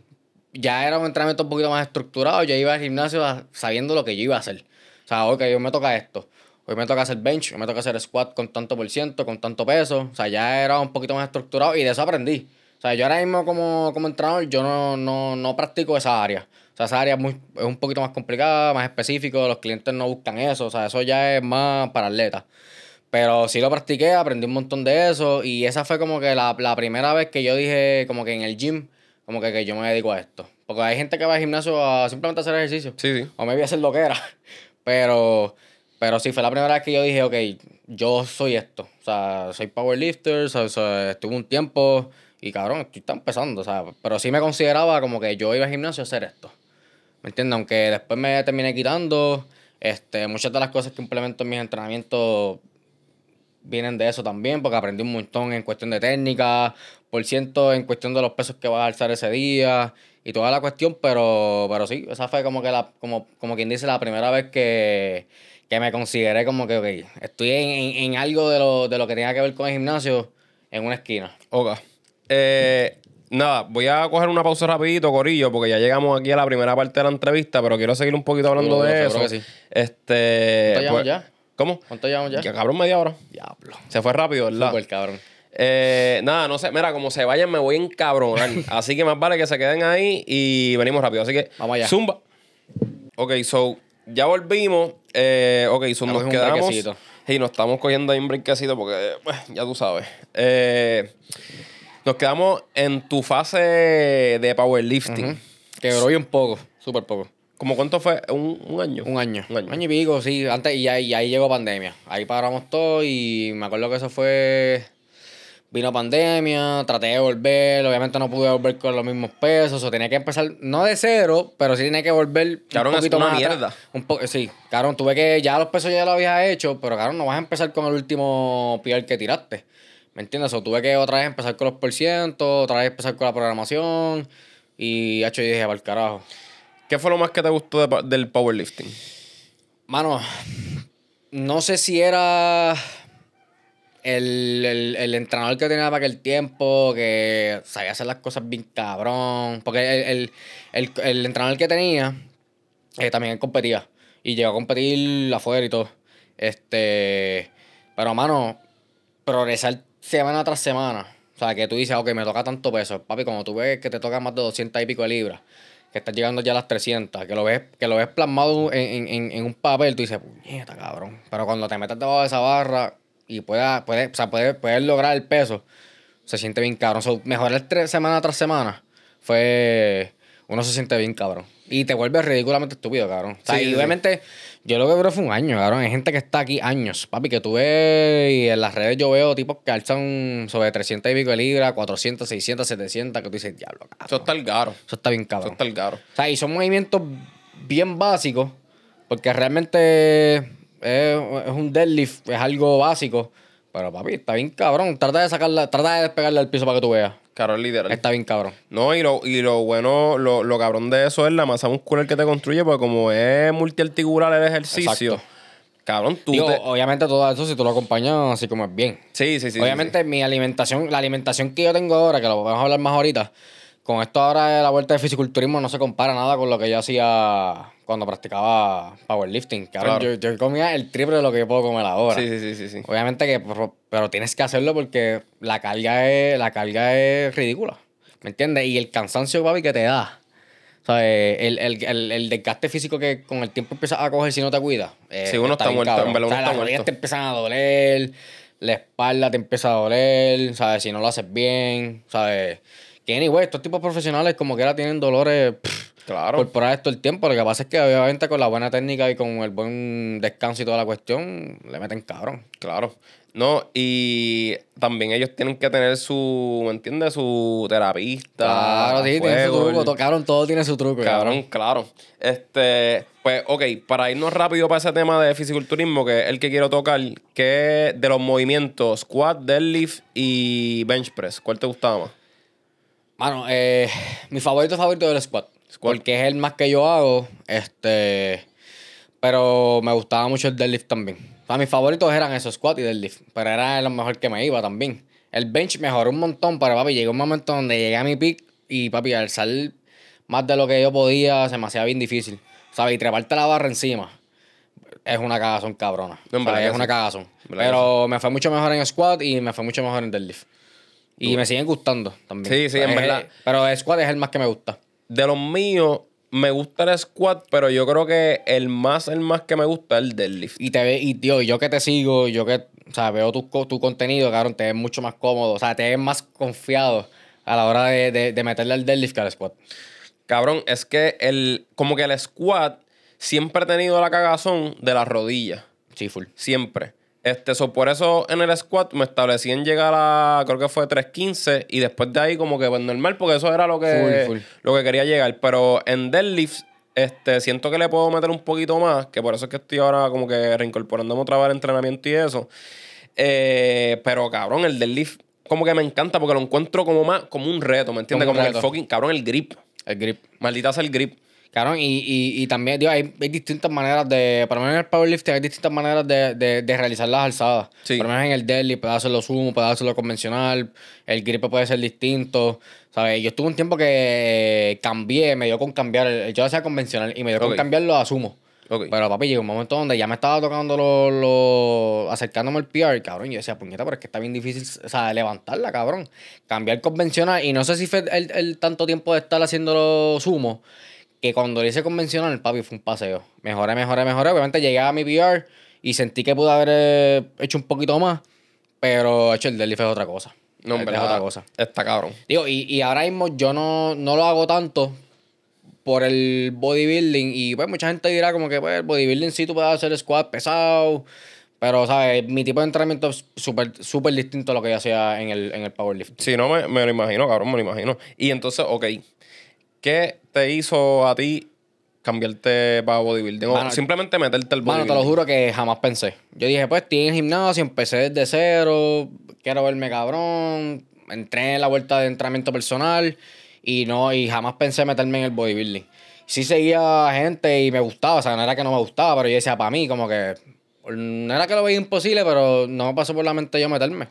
Ya era un entrenamiento un poquito más estructurado. Yo iba al gimnasio a- sabiendo lo que yo iba a hacer. O sea, ok, hoy me toca esto. Hoy me toca hacer bench, hoy me toca hacer squat con tanto por ciento, con tanto peso. O sea, ya era un poquito más estructurado y de eso aprendí. O sea, yo ahora mismo como, como entrenador, yo no, no, no practico esa área. O sea, esa área es, muy, es un poquito más complicada, más específico. Los clientes no buscan eso. O sea, eso ya es más para atletas. Pero sí lo practiqué, aprendí un montón de eso. Y esa fue como que la, la primera vez que yo dije, como que en el gym, como que, que yo me dedico a esto. Porque hay gente que va al gimnasio a simplemente hacer ejercicio. Sí, sí. O me voy a hacer lo que era. Pero, pero sí, fue la primera vez que yo dije, ok, yo soy esto. O sea, soy powerlifter, o sea, estuve un tiempo y cabrón, estoy empezando, o sea, pero sí me consideraba como que yo iba al gimnasio a hacer esto. ¿Me entiendes? Aunque después me terminé quitando, este, muchas de las cosas que implemento en mis entrenamientos vienen de eso también, porque aprendí un montón en cuestión de técnica, por ciento en cuestión de los pesos que vas a alzar ese día y toda la cuestión, pero, pero sí, esa fue como que la, como, como quien dice, la primera vez que, que me consideré como que, ok, estoy en, en, en algo de lo, de lo que tenga que ver con el gimnasio en una esquina. Ok. Eh, nada, voy a coger una pausa rapidito, Corillo, porque ya llegamos aquí a la primera parte de la entrevista, pero quiero seguir un poquito hablando Seguro, de eso. que sí. Este. ¿Cuánto llevamos pues- ya? ¿Cómo? ¿Cuánto llevamos ya? Ya, cabrón, media hora. Diablo. Se fue rápido, ¿verdad? Súper cabrón. Eh, nada, no sé. Mira, como se vayan, me voy a encabronar. Así que más vale que se queden ahí y venimos rápido. Así que, Vamos allá. Zumba. Ok, so, ya volvimos. Eh, ok, so, nos quedamos. Y nos estamos cogiendo ahí un brequecito porque, pues, ya tú sabes. Eh, nos quedamos en tu fase de powerlifting. Que duró bien poco, súper poco. ¿Cómo cuánto fue? ¿Un, un año? Un año. Un año. y pico, sí. Antes, y ahí, y ahí llegó pandemia. Ahí paramos todo y me acuerdo que eso fue. Vino pandemia, traté de volver. Obviamente no pude volver con los mismos pesos. O tenía que empezar, no de cero, pero sí tenía que volver. Cabrón, un es poquito una más atrás. mierda. Un po sí, cabrón, tuve que. Ya los pesos ya lo habías hecho, pero cabrón, no vas a empezar con el último PR que tiraste. ¿Me entiendes? O tuve que otra vez empezar con los por ciento, otra vez empezar con la programación. Y hecho, yo dije, para el carajo. ¿Qué fue lo más que te gustó de del powerlifting? Mano, no sé si era el, el, el entrenador que tenía para aquel tiempo, que sabía hacer las cosas bien cabrón. Porque el, el, el, el entrenador que tenía eh, también competía. Y llegó a competir afuera y todo. Este. Pero, mano, progresar semana tras semana. O sea, que tú dices, ok, me toca tanto peso. Papi, cuando tú ves que te toca más de 200 y pico de libras, que estás llegando ya a las 300, que lo ves, que lo ves plasmado en, en, en un papel, tú dices, puñeta, cabrón. Pero cuando te metes debajo de esa barra y puedas, puedes, o sea, puedes, puedes lograr el peso, se siente bien cabrón. So, mejorar tres semana tras semana fue. Uno se siente bien cabrón. Y te vuelves ridículamente estúpido, cabrón. O sea, Sí, y sí. Yo lo que veo fue un año, cabrón. Hay gente que está aquí años, papi, que tú ves y en las redes yo veo tipos que alzan sobre 300 y pico de libras, 400, 600, 700, que tú dices, diablo, cabrón. Eso está el garo. Eso está bien Eso cabrón. está el garo. O sea, y son movimientos bien básicos, porque realmente es, es un deadlift, es algo básico. Pero papi, está bien cabrón. Trata de sacarla, trata de despegarla del piso para que tú veas. Caro literal. Está bien cabrón. No, y lo, y lo bueno, lo, lo cabrón de eso es la masa muscular que te construye, porque como es multiarticular el ejercicio, Exacto. cabrón, tú Digo, te... obviamente todo eso si tú lo acompañas así como es bien. Sí, sí, sí. sí, Obviamente mi alimentación, la alimentación que yo tengo ahora, que lo vamos a hablar más ahorita, con esto ahora de la vuelta de fisiculturismo no se compara nada con lo que yo hacía cuando practicaba powerlifting. Cabrón, Claro. yo, yo comía el triple de lo que yo puedo comer ahora. Sí, sí, sí, sí. Obviamente que, pero, pero tienes que hacerlo porque la carga es, la carga es ridícula. ¿Me entiendes? Y el cansancio, papi, que te da. ¿Sabes? El, el, el, el desgaste físico que con el tiempo empiezas a coger si no te cuidas. eh, Sí, uno está bien muerto, en verdad, O sea, las está rodillas te empiezan a doler, la espalda te empieza a doler, ¿sabes? Si no lo haces bien, ¿sabes? Que anyway, estos tipos profesionales como que ahora tienen dolores pff, Claro. corporales todo el tiempo. Lo que pasa es que obviamente con la buena técnica y con el buen descanso y toda la cuestión, le meten cabrón. Claro. No, y también ellos tienen que tener su, ¿me entiendes? Su terapista. Claro, sí, tiene su truco. el- to- Cabrón, todo tiene su truco. Cabrón, claro. Este, pues, ok, para irnos rápido para ese tema de fisiculturismo, que es el que quiero tocar, que de los movimientos squat, deadlift y bench press, ¿cuál te gustaba más? Mano, eh, mi favorito favorito es el squat. Squat. Porque es el más que yo hago. Este. Pero me gustaba mucho el deadlift también. O sea, mis favoritos eran esos squat y deadlift. Pero era lo mejor que me iba también. El bench mejoró un montón, pero papi, llegó un momento donde llegué a mi peak y papi, alzar más de lo que yo podía se me hacía bien difícil. ¿Sabes? Y treparte la barra encima. Es una cagazón cabrona. Es una cagazón. Pero me fue mucho mejor en squat y me fue mucho mejor en deadlift. Y me siguen gustando también. Sí, sí, en Es- verdad. Pero el squat es el más que me gusta. De los míos, me gusta el squat, pero yo creo que el más, el más que me gusta es el deadlift. Y te ve, y tío, yo que te sigo, yo que, o sea, veo tu, tu contenido, cabrón, te ves mucho más cómodo. O sea, te ves más confiado a la hora de, de, de meterle al deadlift que al squat. Cabrón, es que el, como que el squat siempre he tenido la cagazón de las rodillas. Sí, full. Siempre. Este, so, por eso en el squat me establecí en llegar a, creo que fue 3.15 y después de ahí como que pues normal porque eso era lo que, Full, full. lo que quería llegar. Pero en deadlifts, este, siento que le puedo meter un poquito más, que por eso es que estoy ahora como que reincorporándome otra vez al entrenamiento y eso. Eh, pero cabrón, el deadlift como que me encanta porque lo encuentro como más, como un reto, ¿me entiendes? Como Como, el fucking, cabrón, el grip. El grip. Maldita sea el grip. Cabrón, y, y, y también, tío, hay, hay distintas maneras de. Por lo menos en el powerlifting hay distintas maneras de, de, de realizar las alzadas. Sí. Por lo menos en el deadlift puedes hacerlo sumo, puedes hacerlo convencional. El grip puede ser distinto. ¿Sabes? Yo estuve un tiempo que cambié, me dio con cambiar. Yo hacía convencional y me dio con cambiarlo a sumo. Ok. Pero papi, llegó un momento donde ya me estaba tocando lo, lo- acercándome al PR, cabrón. Yo decía, puñeta, pero es que está bien difícil, o sea, levantarla, cabrón. Cambiar convencional. Y no sé si fue el, el tanto tiempo de estar haciéndolo sumo, que cuando lo hice convencional, papi, fue un paseo. Mejoré, mejoré, mejoré. Obviamente llegué a mi PR y sentí que pude haber eh, hecho un poquito más. Pero hecho el deadlift es otra cosa. No, en es otra cosa. Está cabrón. Digo, y, y ahora mismo yo no, no lo hago tanto por el bodybuilding. Y pues mucha gente dirá como que pues el bodybuilding sí tú puedes hacer squat pesado. Pero, ¿sabes? Mi tipo de entrenamiento es súper súper distinto a lo que yo hacía en el, en el powerlifting. Si no, me, me lo imagino, cabrón, me lo imagino. Y entonces, ok, ¿qué te hizo a ti cambiarte para bodybuilding? O Mano, simplemente meterte al Mano, bodybuilding. te lo juro que jamás pensé. Yo dije, pues, estoy en el gimnasio, empecé desde cero, quiero verme cabrón, entré en la vuelta de entrenamiento personal y no, y jamás pensé meterme en el bodybuilding. Sí seguía gente y me gustaba, o sea, no era que no me gustaba, pero yo decía, para mí, como que, no era que lo veía imposible, pero no me pasó por la mente yo meterme.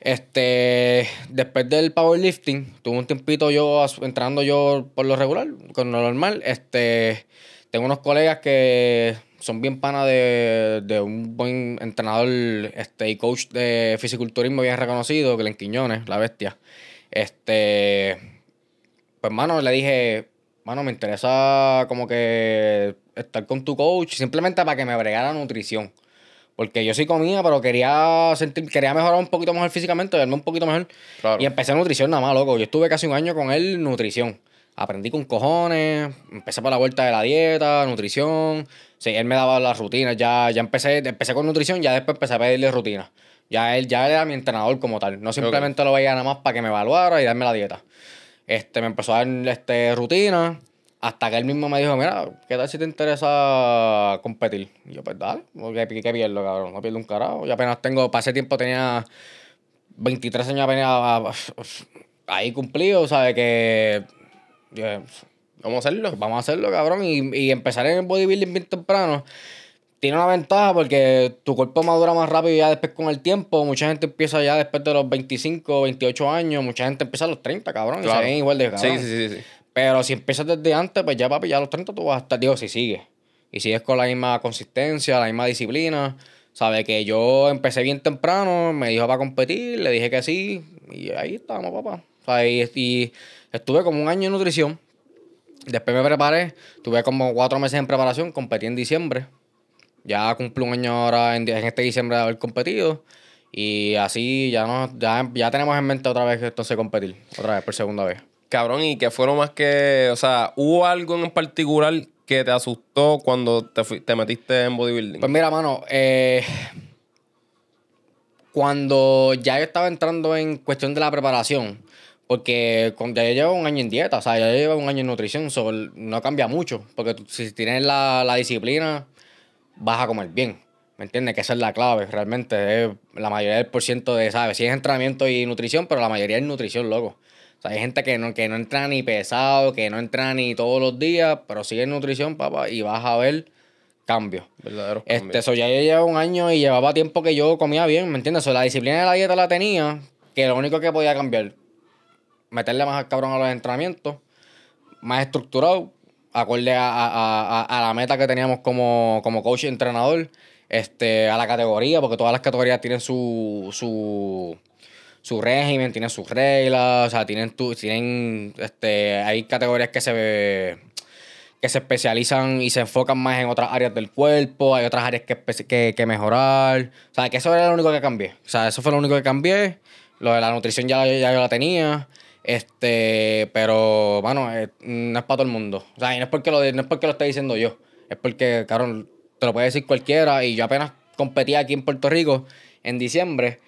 Este, después del powerlifting, tuve un tiempito yo entrando yo por lo regular, con lo normal. Este, tengo unos colegas que son bien panas de, de un buen entrenador este, y coach de fisiculturismo bien reconocido, Glenn Quiñones, la bestia. Este, pues, mano, le dije, mano, me interesa como que estar con tu coach, simplemente para que me bregara nutrición. Porque yo sí comía, pero quería sentir, quería mejorar un poquito mejor físicamente, verme un poquito mejor. Claro. Y empecé nutrición nada más, loco. Yo estuve casi un año con él, nutrición. Aprendí con cojones, empecé por la vuelta de la dieta, nutrición. Sí, él me daba las rutinas. Ya, ya empecé, empecé con nutrición, ya después empecé a pedirle rutinas. Ya él, ya él era mi entrenador como tal. No simplemente lo veía nada más para que me evaluara y darme la dieta. Este, me empezó a dar este, rutina. Hasta que él mismo me dijo, mira, ¿qué tal si te interesa competir? Y yo, pues dale, ¿qué, qué pierdo, cabrón? No pierdo un carajo. Yo apenas tengo, para ese tiempo tenía 23 años apenas ah, ahí cumplido, ¿sabes? Que yo, Vamos a hacerlo. vamos a hacerlo, cabrón. Y, y empezar en el bodybuilding bien temprano. Tiene una ventaja porque tu cuerpo madura más rápido ya después con el tiempo. Mucha gente empieza ya después de los 25, 28 años. Mucha gente empieza a los 30, cabrón. Y Claro. se ven igual de cabrón. Sí, sí, sí, sí. Pero si empiezas desde antes, pues ya, papi, ya a los 30 tú vas a estar, digo, si sigues. Y sigues con la misma consistencia, la misma disciplina. Sabe que yo empecé bien temprano, me dijo para competir, le dije que sí, y ahí estamos, papá. Y, y estuve como un año en nutrición. Después me preparé, tuve como cuatro meses en preparación, competí en diciembre. Ya cumplo un año ahora en, en este diciembre de haber competido. Y así ya, no, ya, ya tenemos en mente otra vez entonces competir, otra vez por segunda vez. Cabrón, y que fueron más que. O sea, ¿hubo algo en particular que te asustó cuando te, te metiste en bodybuilding? Pues mira, mano, eh, cuando ya yo estaba entrando en cuestión de la preparación, porque con- ya yo llevo un año en dieta, o sea, ya yo llevo un año en nutrición, so, no cambia mucho, porque si tienes la, la disciplina, vas a comer bien. ¿Me entiendes? Que esa es la clave, realmente. La mayoría del por ciento de, ¿sabes? Sí es entrenamiento y nutrición, pero la mayoría es nutrición, loco. O sea, hay gente que no, que no entra ni pesado, que no entra ni todos los días, pero sigue en nutrición, papá, y vas a ver cambios. Verdaderos Este, cambios. eso ya yo llevaba un año y llevaba tiempo que yo comía bien, ¿me entiendes? So, la disciplina de la dieta la tenía, que lo único que podía cambiar, meterle más al cabrón a los entrenamientos, más estructurado, acorde a, a- a- a la meta que teníamos como, como coach y entrenador, este, a la categoría, porque todas las categorías tienen su, su, su régimen, tienen sus reglas, o sea, tienen, tu, tienen este, hay categorías que se que se especializan y se enfocan más en otras áreas del cuerpo, hay otras áreas que, que, mejorar. O sea, que eso era lo único que cambié. O sea, eso fue lo único que cambié. Lo de la nutrición ya, ya yo la tenía. Este, pero, bueno, eh, no es para todo el mundo. O sea, y no es porque lo, no es porque lo esté diciendo yo. Es porque, claro, te lo puede decir cualquiera. Y yo apenas competí aquí en Puerto Rico en diciembre.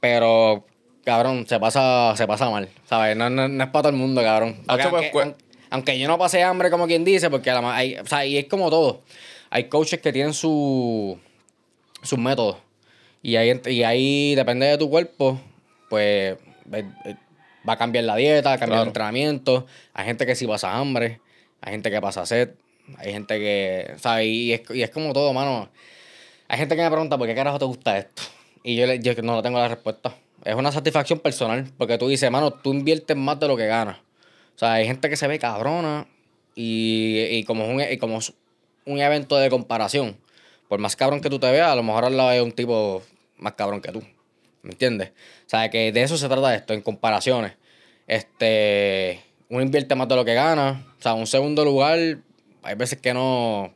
Pero, cabrón, se pasa, se pasa mal. ¿Sabes? No, no, no es para todo el mundo, cabrón. Porque Hacho, pues, aunque, pues- aunque- aunque yo no pasé hambre, como quien dice, porque a la ma- hay, o sea, y es como todo. Hay coaches que tienen su, sus métodos. Y ahí, y ahí, depende de tu cuerpo, pues va a cambiar la dieta, va a cambiar Claro. el entrenamiento. Hay gente que sí pasa hambre, hay gente que pasa sed, hay gente que, ¿sabes? Y es, y es como todo, mano. Hay gente que me pregunta, ¿por qué carajo te gusta esto? Y yo, le- yo no tengo la respuesta. Es una satisfacción personal, porque tú dices, mano, tú inviertes más de lo que ganas. O sea, hay gente que se ve cabrona y, y como, es un, y como un evento de comparación, por más cabrón que tú te veas, a lo mejor al lado hay un tipo más cabrón que tú. ¿Me entiendes? O sea, que de eso se trata esto, en comparaciones. Este, uno invierte más de lo que gana. O sea, un segundo lugar, hay veces que no.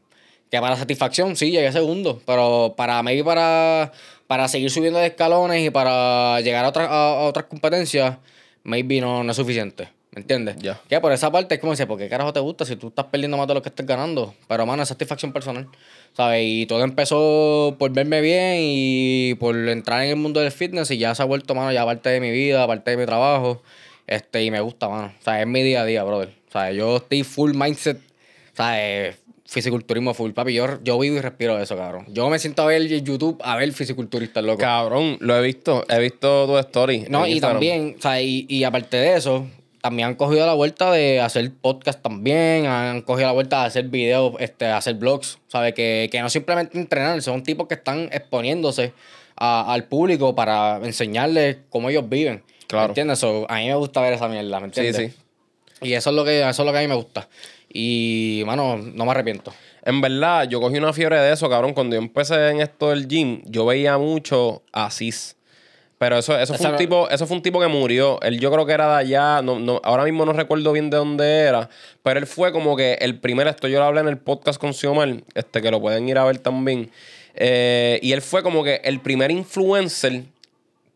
Que para satisfacción sí llegué segundo. Pero para mí, para, para seguir subiendo de escalones y para llegar a, otras a, a otras competencias, maybe no, no es suficiente. ¿Me entiendes? Ya. Que por esa parte es como dice, ¿por qué carajo te gusta si tú estás perdiendo más de lo que estás ganando? Pero, mano, es satisfacción personal, ¿sabes? Y todo empezó por verme bien y por entrar en el mundo del fitness y ya se ha vuelto, mano, ya parte de mi vida, parte de mi trabajo. Este, y me gusta, mano. O sea, es mi día a día, brother. O sea, yo estoy full mindset, o sea, fisiculturismo full, papi. Yo, yo vivo y respiro eso, cabrón. Yo me siento a ver YouTube, a ver fisiculturistas, loco. Cabrón, lo he visto. He visto tu story. No, y Instagram. también, o sea, y, y aparte de eso, también han cogido la vuelta de hacer podcast también, han cogido la vuelta de hacer videos, este, hacer blogs, ¿sabes? Que, que no simplemente entrenar, son tipos que están exponiéndose a- al público para enseñarles cómo ellos viven. Claro. ¿Me entiendes? So, a mí me gusta ver esa mierda, ¿me Sí, entiendes? sí. Y eso es lo que, eso es lo que a mí me gusta. Y, mano, no me arrepiento. En verdad, yo cogí una fiebre de eso, cabrón. Cuando yo empecé en esto del gym, yo veía mucho a Cis. Pero eso, eso, fue un tipo, eso fue un tipo que murió. Él yo creo que era de allá. No, no, ahora mismo no recuerdo bien de dónde era. Pero él fue como que el primer, esto yo lo hablé en el podcast con Xiomar, este, que lo pueden ir a ver también. Eh, y él fue como que el primer influencer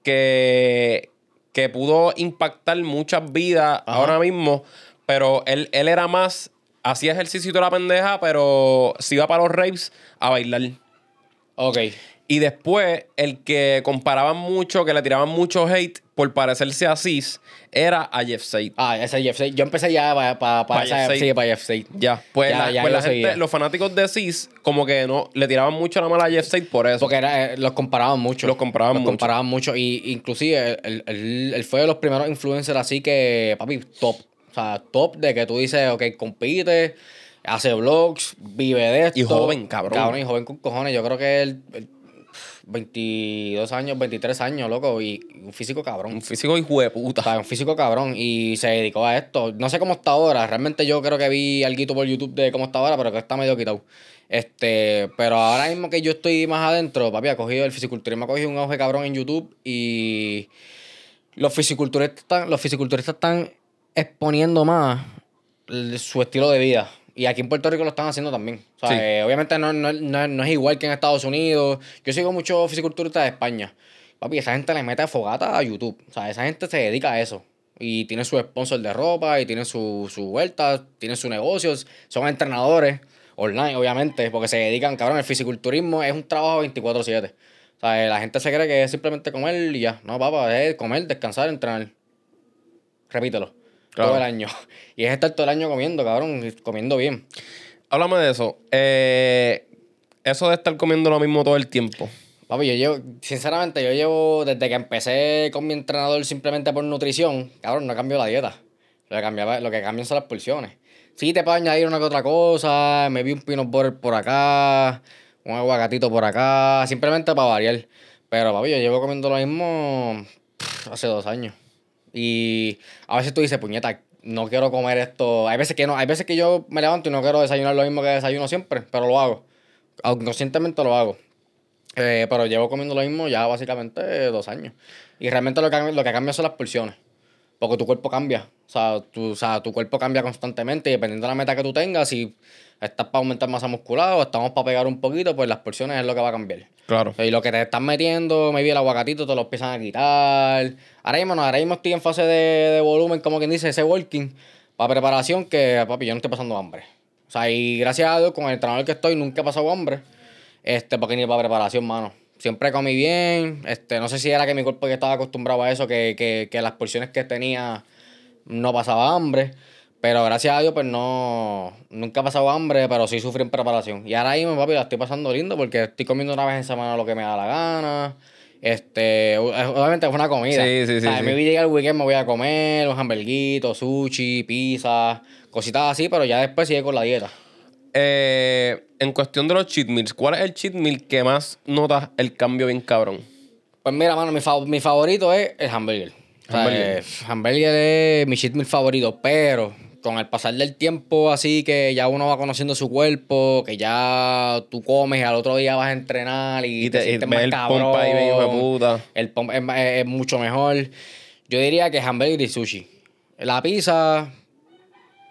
que, que pudo impactar muchas vidas ahora mismo, pero él, él era más, hacía ejercicio y toda la pendeja, pero se iba para los raves a bailar. Ok. Y después, el que comparaban mucho, que le tiraban mucho hate por parecerse a Cis, era a Jeff Said. Ah, ese Jeff Say. Yo empecé ya para pa, pa Jeff Say. sí, para Jeff Say. Ya, pues, Ya, la, ya pues la gente, los fanáticos de Cis, como que no, le tiraban mucho la mala a Jeff Said por eso. Porque era, eh, los comparaban mucho. Los comparaban mucho. comparaban mucho. Y inclusive él, él- él fue de los primeros influencers así que, papi, top. O sea, top de que tú dices, ok, compite, hace vlogs, vive de esto. Y joven, cabrón. Cabrón, y joven con cojones. Yo creo que él, él, 22 años, 23 años, loco, y un físico cabrón. un físico hijo de O puta. sea, un físico cabrón y se dedicó a esto. No sé cómo está ahora. Realmente yo creo que vi algo por YouTube de cómo está ahora, pero que está medio quitado. Este, pero ahora mismo que yo estoy más adentro, papi, ha cogido el fisiculturismo, ha cogido un auge cabrón en YouTube y los fisiculturistas están, los fisiculturistas están exponiendo más su estilo de vida. Y aquí en Puerto Rico lo están haciendo también. O sea, Sí. eh, obviamente no, no, no- no es igual que en Estados Unidos. Yo sigo muchos fisiculturistas de España. Papi, esa gente le mete fogata a YouTube. O sea, esa gente se dedica a eso. Y tiene su sponsor de ropa, y tiene su, su vuelta, tiene sus negocios. Son entrenadores online, obviamente, porque se dedican, cabrón. El fisiculturismo es un trabajo 24-7. O sea, la gente se cree que es simplemente comer y ya. No, papá, es comer, descansar, entrenar. Repítelo. Claro. Todo el año. Y es estar todo el año comiendo, cabrón, comiendo bien. Háblame de eso. Eh, eso de estar comiendo lo mismo todo el tiempo. Papi, yo llevo, sinceramente, yo llevo desde que empecé con mi entrenador simplemente por nutrición, cabrón, no cambio la dieta. Lo que, cambiaba, lo que cambian son las porciones. Sí, te puedo añadir una que otra cosa, me vi un peanut butter por acá, un aguacatito por acá, simplemente para variar. Pero, papi, yo llevo comiendo lo mismo pff, hace dos años. Y a veces tú dices, puñeta, no quiero comer esto. Hay veces que no, hay veces que yo me levanto y no quiero desayunar lo mismo que desayuno siempre, pero lo hago. Conscientemente lo hago. Eh, pero llevo comiendo lo mismo ya básicamente dos años. Y realmente lo que, lo que cambia son las porciones. Porque tu cuerpo cambia. O sea, tu, o sea, tu cuerpo cambia constantemente y dependiendo de la meta que tú tengas, si estás para aumentar masa muscular o estamos para pegar un poquito, pues las porciones es lo que va a cambiar. Claro. Y lo que te están metiendo, maybe el aguacatito, te lo empiezan a quitar. Ahora mismo, no, ahora mismo estoy en fase de, de volumen, como quien dice, ese working, para preparación, que papi, yo no estoy pasando hambre. O sea, y gracias a Dios, con el entrenador que estoy, nunca he pasado hambre. Este, porque ni para preparación, mano. Siempre comí bien. Este, no sé si era que mi cuerpo ya estaba acostumbrado a eso, que, que, que las porciones que tenía no pasaba hambre. Pero gracias a Dios, pues no. Nunca he pasado hambre, pero sí sufrí en preparación. Y ahora mismo, papi, la estoy pasando lindo porque estoy comiendo una vez en semana lo que me da la gana. Este, obviamente es una comida. Sí, sí, sí, O sea, sí. llega el weekend, me voy a comer un hamburguito, sushi, pizza, cositas así, pero ya después sigue con la dieta. Eh, en cuestión de los cheat meals, ¿cuál es el cheat meal que más notas el cambio bien cabrón? Pues mira, mano, mi, fav- mi favorito es el hamburger. O sea, Hamburger. eh, hamburger es mi cheat meal favorito, pero con el pasar del tiempo así que ya uno va conociendo su cuerpo, que ya tú comes y al otro día vas a entrenar y, Y te, te- y sientes más el cabrón. ahí, bien hijo de puta. El pump es, es- es mucho mejor. Yo diría que hamburger y sushi. La pizza,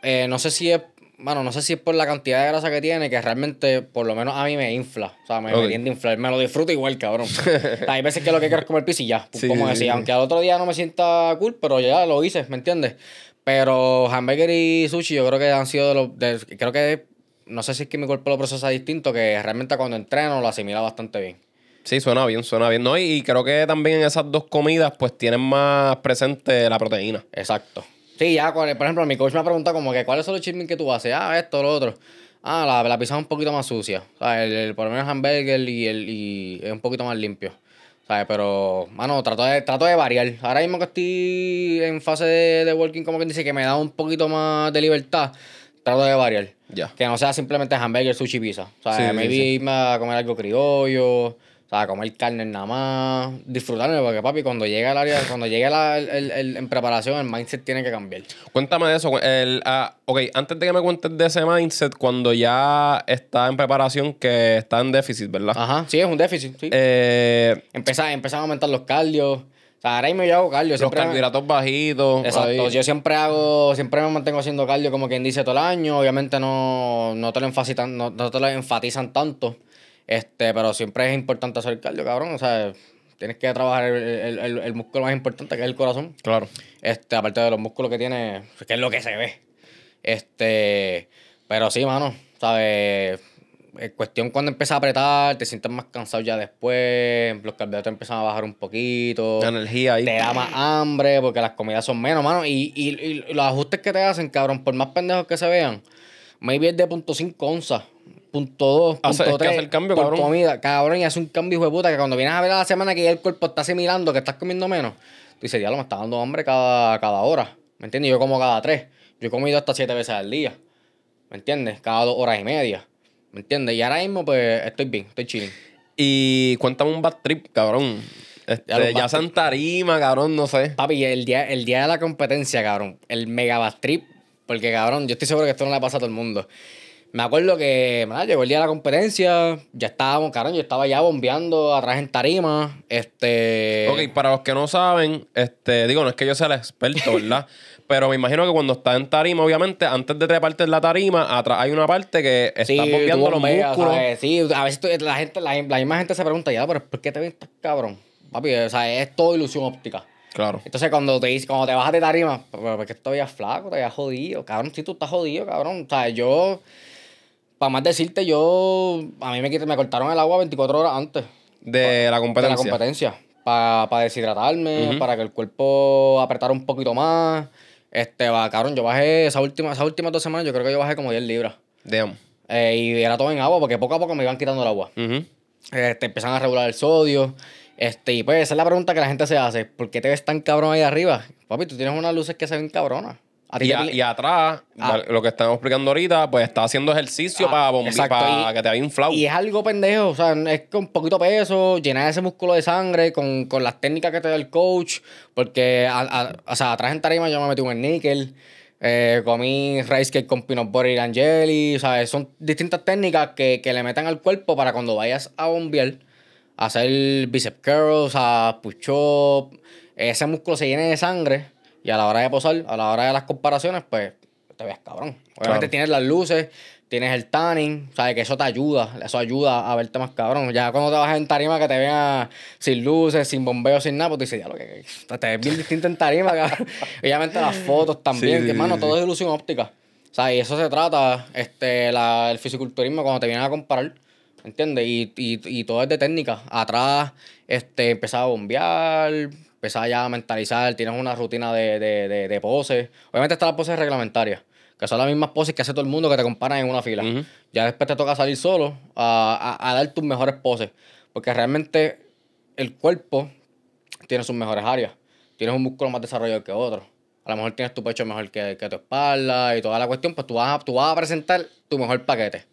eh, no sé si es, bueno, no sé si es por la cantidad de grasa que tiene, que realmente, por lo menos a mí me infla. O sea, me, tiende a inflar. Me lo disfruto igual, cabrón. Hay veces que lo que quiero es comer pizza y ya. Sí, como sí, sí. aunque al otro día no me sienta cool, pero ya lo hice, ¿me entiendes? Pero hamburger y sushi yo creo que han sido de los... de- creo que... No sé si es que mi cuerpo lo procesa distinto, que realmente cuando entreno lo asimila bastante bien. Sí, suena bien, suena bien. No, y, creo que también en esas dos comidas, pues tienen más presente la proteína. Exacto. Sí, ya, por ejemplo, mi coach me ha preguntado como que cuáles son los chismes que tú haces. Ah, esto, lo otro. Ah, la, la pizza es un poquito más sucia. O sea, el, el- por lo menos el hamburger y, el, y es un poquito más limpio. ¿Sabes? Pero, mano, trato de, trato de variar. Ahora mismo que estoy en fase de, de working, como quien dice, que me da un poquito más de libertad, trato de variar. Ya. Que no sea simplemente hamburger, sushi, pizza. O sea, Sí, maybe sí. irme a comer algo criollo, sea, comer carne nada más, disfrutarme, porque papi, cuando llega el área, cuando llega la- el, el- el- en preparación, el mindset tiene que cambiar. Cuéntame de eso. El, ah, ok, antes de que me cuentes de ese mindset, cuando ya está en preparación, que está en déficit, ¿verdad? Ajá, sí, es un déficit, sí. Eh, Empezar, empezar a aumentar los cardios. O sea, ahora mismo yo hago cardio. los me- carbohidratos bajitos. Exacto, ahí. yo siempre hago, siempre me mantengo haciendo cardio como quien dice todo el año. Obviamente no, no te lo enfatizan, no, no te lo enfatizan tanto. Este, pero siempre es importante hacer cardio, cabrón. O sea, tienes que trabajar el, el- el- el músculo más importante, que es el corazón. Claro. Este, aparte de los músculos que tiene, que es lo que se ve. Este, pero sí, mano, ¿sabes? Es cuestión cuando empiezas a apretar, te sientes más cansado ya después, los carbohidratos empiezan a bajar un poquito. La energía ahí. Te da más hambre porque las comidas son menos, mano. Y, y, y los ajustes que te hacen, cabrón, por más pendejos que se vean, maybe es de punto .5 onzas, punto .2, Hace- punto es que 3 hace el cambio, por cabrón. comida. Cabrón, y hace un cambio hijo de puta que cuando vienes a ver a la semana que ya el cuerpo está asimilando que estás comiendo menos, tú dices, diablo, me está dando hambre cada, cada hora. ¿Me entiendes? Yo como cada tres. Yo he comido hasta siete veces al día. ¿Me entiendes? Cada dos horas y media. ¿Me entiendes? Y ahora mismo, pues, estoy bien, estoy chilling. Y cuéntame un bad trip, cabrón. Este, Ya los ya bad sea en tarima, cabrón, no sé. Papi, el día, el día de la competencia, cabrón, el mega bad trip, porque cabrón, yo estoy seguro que esto no le pasa a todo el mundo. Me acuerdo que, ¿verdad? llegó el día de la competencia, ya estábamos, cabrón, yo estaba ya bombeando atrás en tarima, este... Ok, para los que no saben, este, digo, no es que yo sea el experto, ¿verdad? Pero me imagino que cuando estás en tarima, obviamente, antes de treparte en la tarima, atrás hay una parte que está Sí, bombeando los bombeas, músculos. ¿sabes? Sí, a veces tú- la, gente, la, la misma gente se pregunta, ya, pero ¿por qué te ves tan cabrón? Papi, o sea, es todo ilusión óptica. Claro. Entonces, cuando te cuando te bajas de tarima, "Pero, ¿por qué te veías flaco? Te veías jodido. Cabrón, si tú estás jodido, cabrón. O sea, yo, para más decirte, yo, a mí me, me cortaron el agua 24 horas antes De la de la competencia. competencia. Para deshidratarme, para que el cuerpo apretara un poquito más. Este, va, cabrón, yo bajé esa última, esas últimas dos semanas, yo creo que yo bajé como 10 libras. Damn. Eh, y era todo en agua, porque poco a poco me iban quitando el agua. Ujú. Este, empiezan a regular el sodio. Este, y pues esa es la pregunta que la gente se hace. ¿Por qué te ves tan cabrón ahí arriba? Papi, tú tienes unas luces que se ven cabronas. Y, a- atrás, Ah. lo que estamos explicando ahorita, pues está haciendo ejercicio Ah, para, exacto, para y- que te vaya inflado. Y es algo pendejo, o sea, es con poquito peso, llenar ese músculo de sangre con, con las técnicas que te da el coach. Porque, a- a- o sea, atrás en tarima yo me metí un níquel, eh, comí rice cake con peanut butter and jelly, o sea, son distintas técnicas que, que le meten al cuerpo para cuando vayas a bombear, hacer bicep curls, a push up, ese músculo se llene de sangre y a la hora de posar, a la hora de las comparaciones, pues te ves cabrón. Obviamente Claro. tienes las luces, tienes el tanning, sabes que eso te ayuda, eso ayuda a verte más cabrón. Ya cuando te vas en tarima que te vean sin luces, sin bombeo, sin nada, pues tú dices, ya lo que, que- te ves bien distinto en tarima, cabrón. Obviamente las fotos también, Sí, que sí, mano, sí, todo es ilusión óptica. O sea, y eso se trata, este, la, el fisiculturismo cuando te vienen a comparar, ¿entiendes? Y, y, y todo es de técnica. Atrás, este, empezaba a bombear, empezaba ya a mentalizar, tienes una rutina de, de, de, de poses. Obviamente están las poses reglamentarias, que son las mismas poses que hace todo el mundo que te comparan en una fila. Ya después te toca salir solo a, a, a dar tus mejores poses. Porque realmente el cuerpo tiene sus mejores áreas. Tienes un músculo más desarrollado que otro. A lo mejor tienes tu pecho mejor que, que tu espalda y toda la cuestión, pues tú vas, a, tú vas a presentar tu mejor paquete.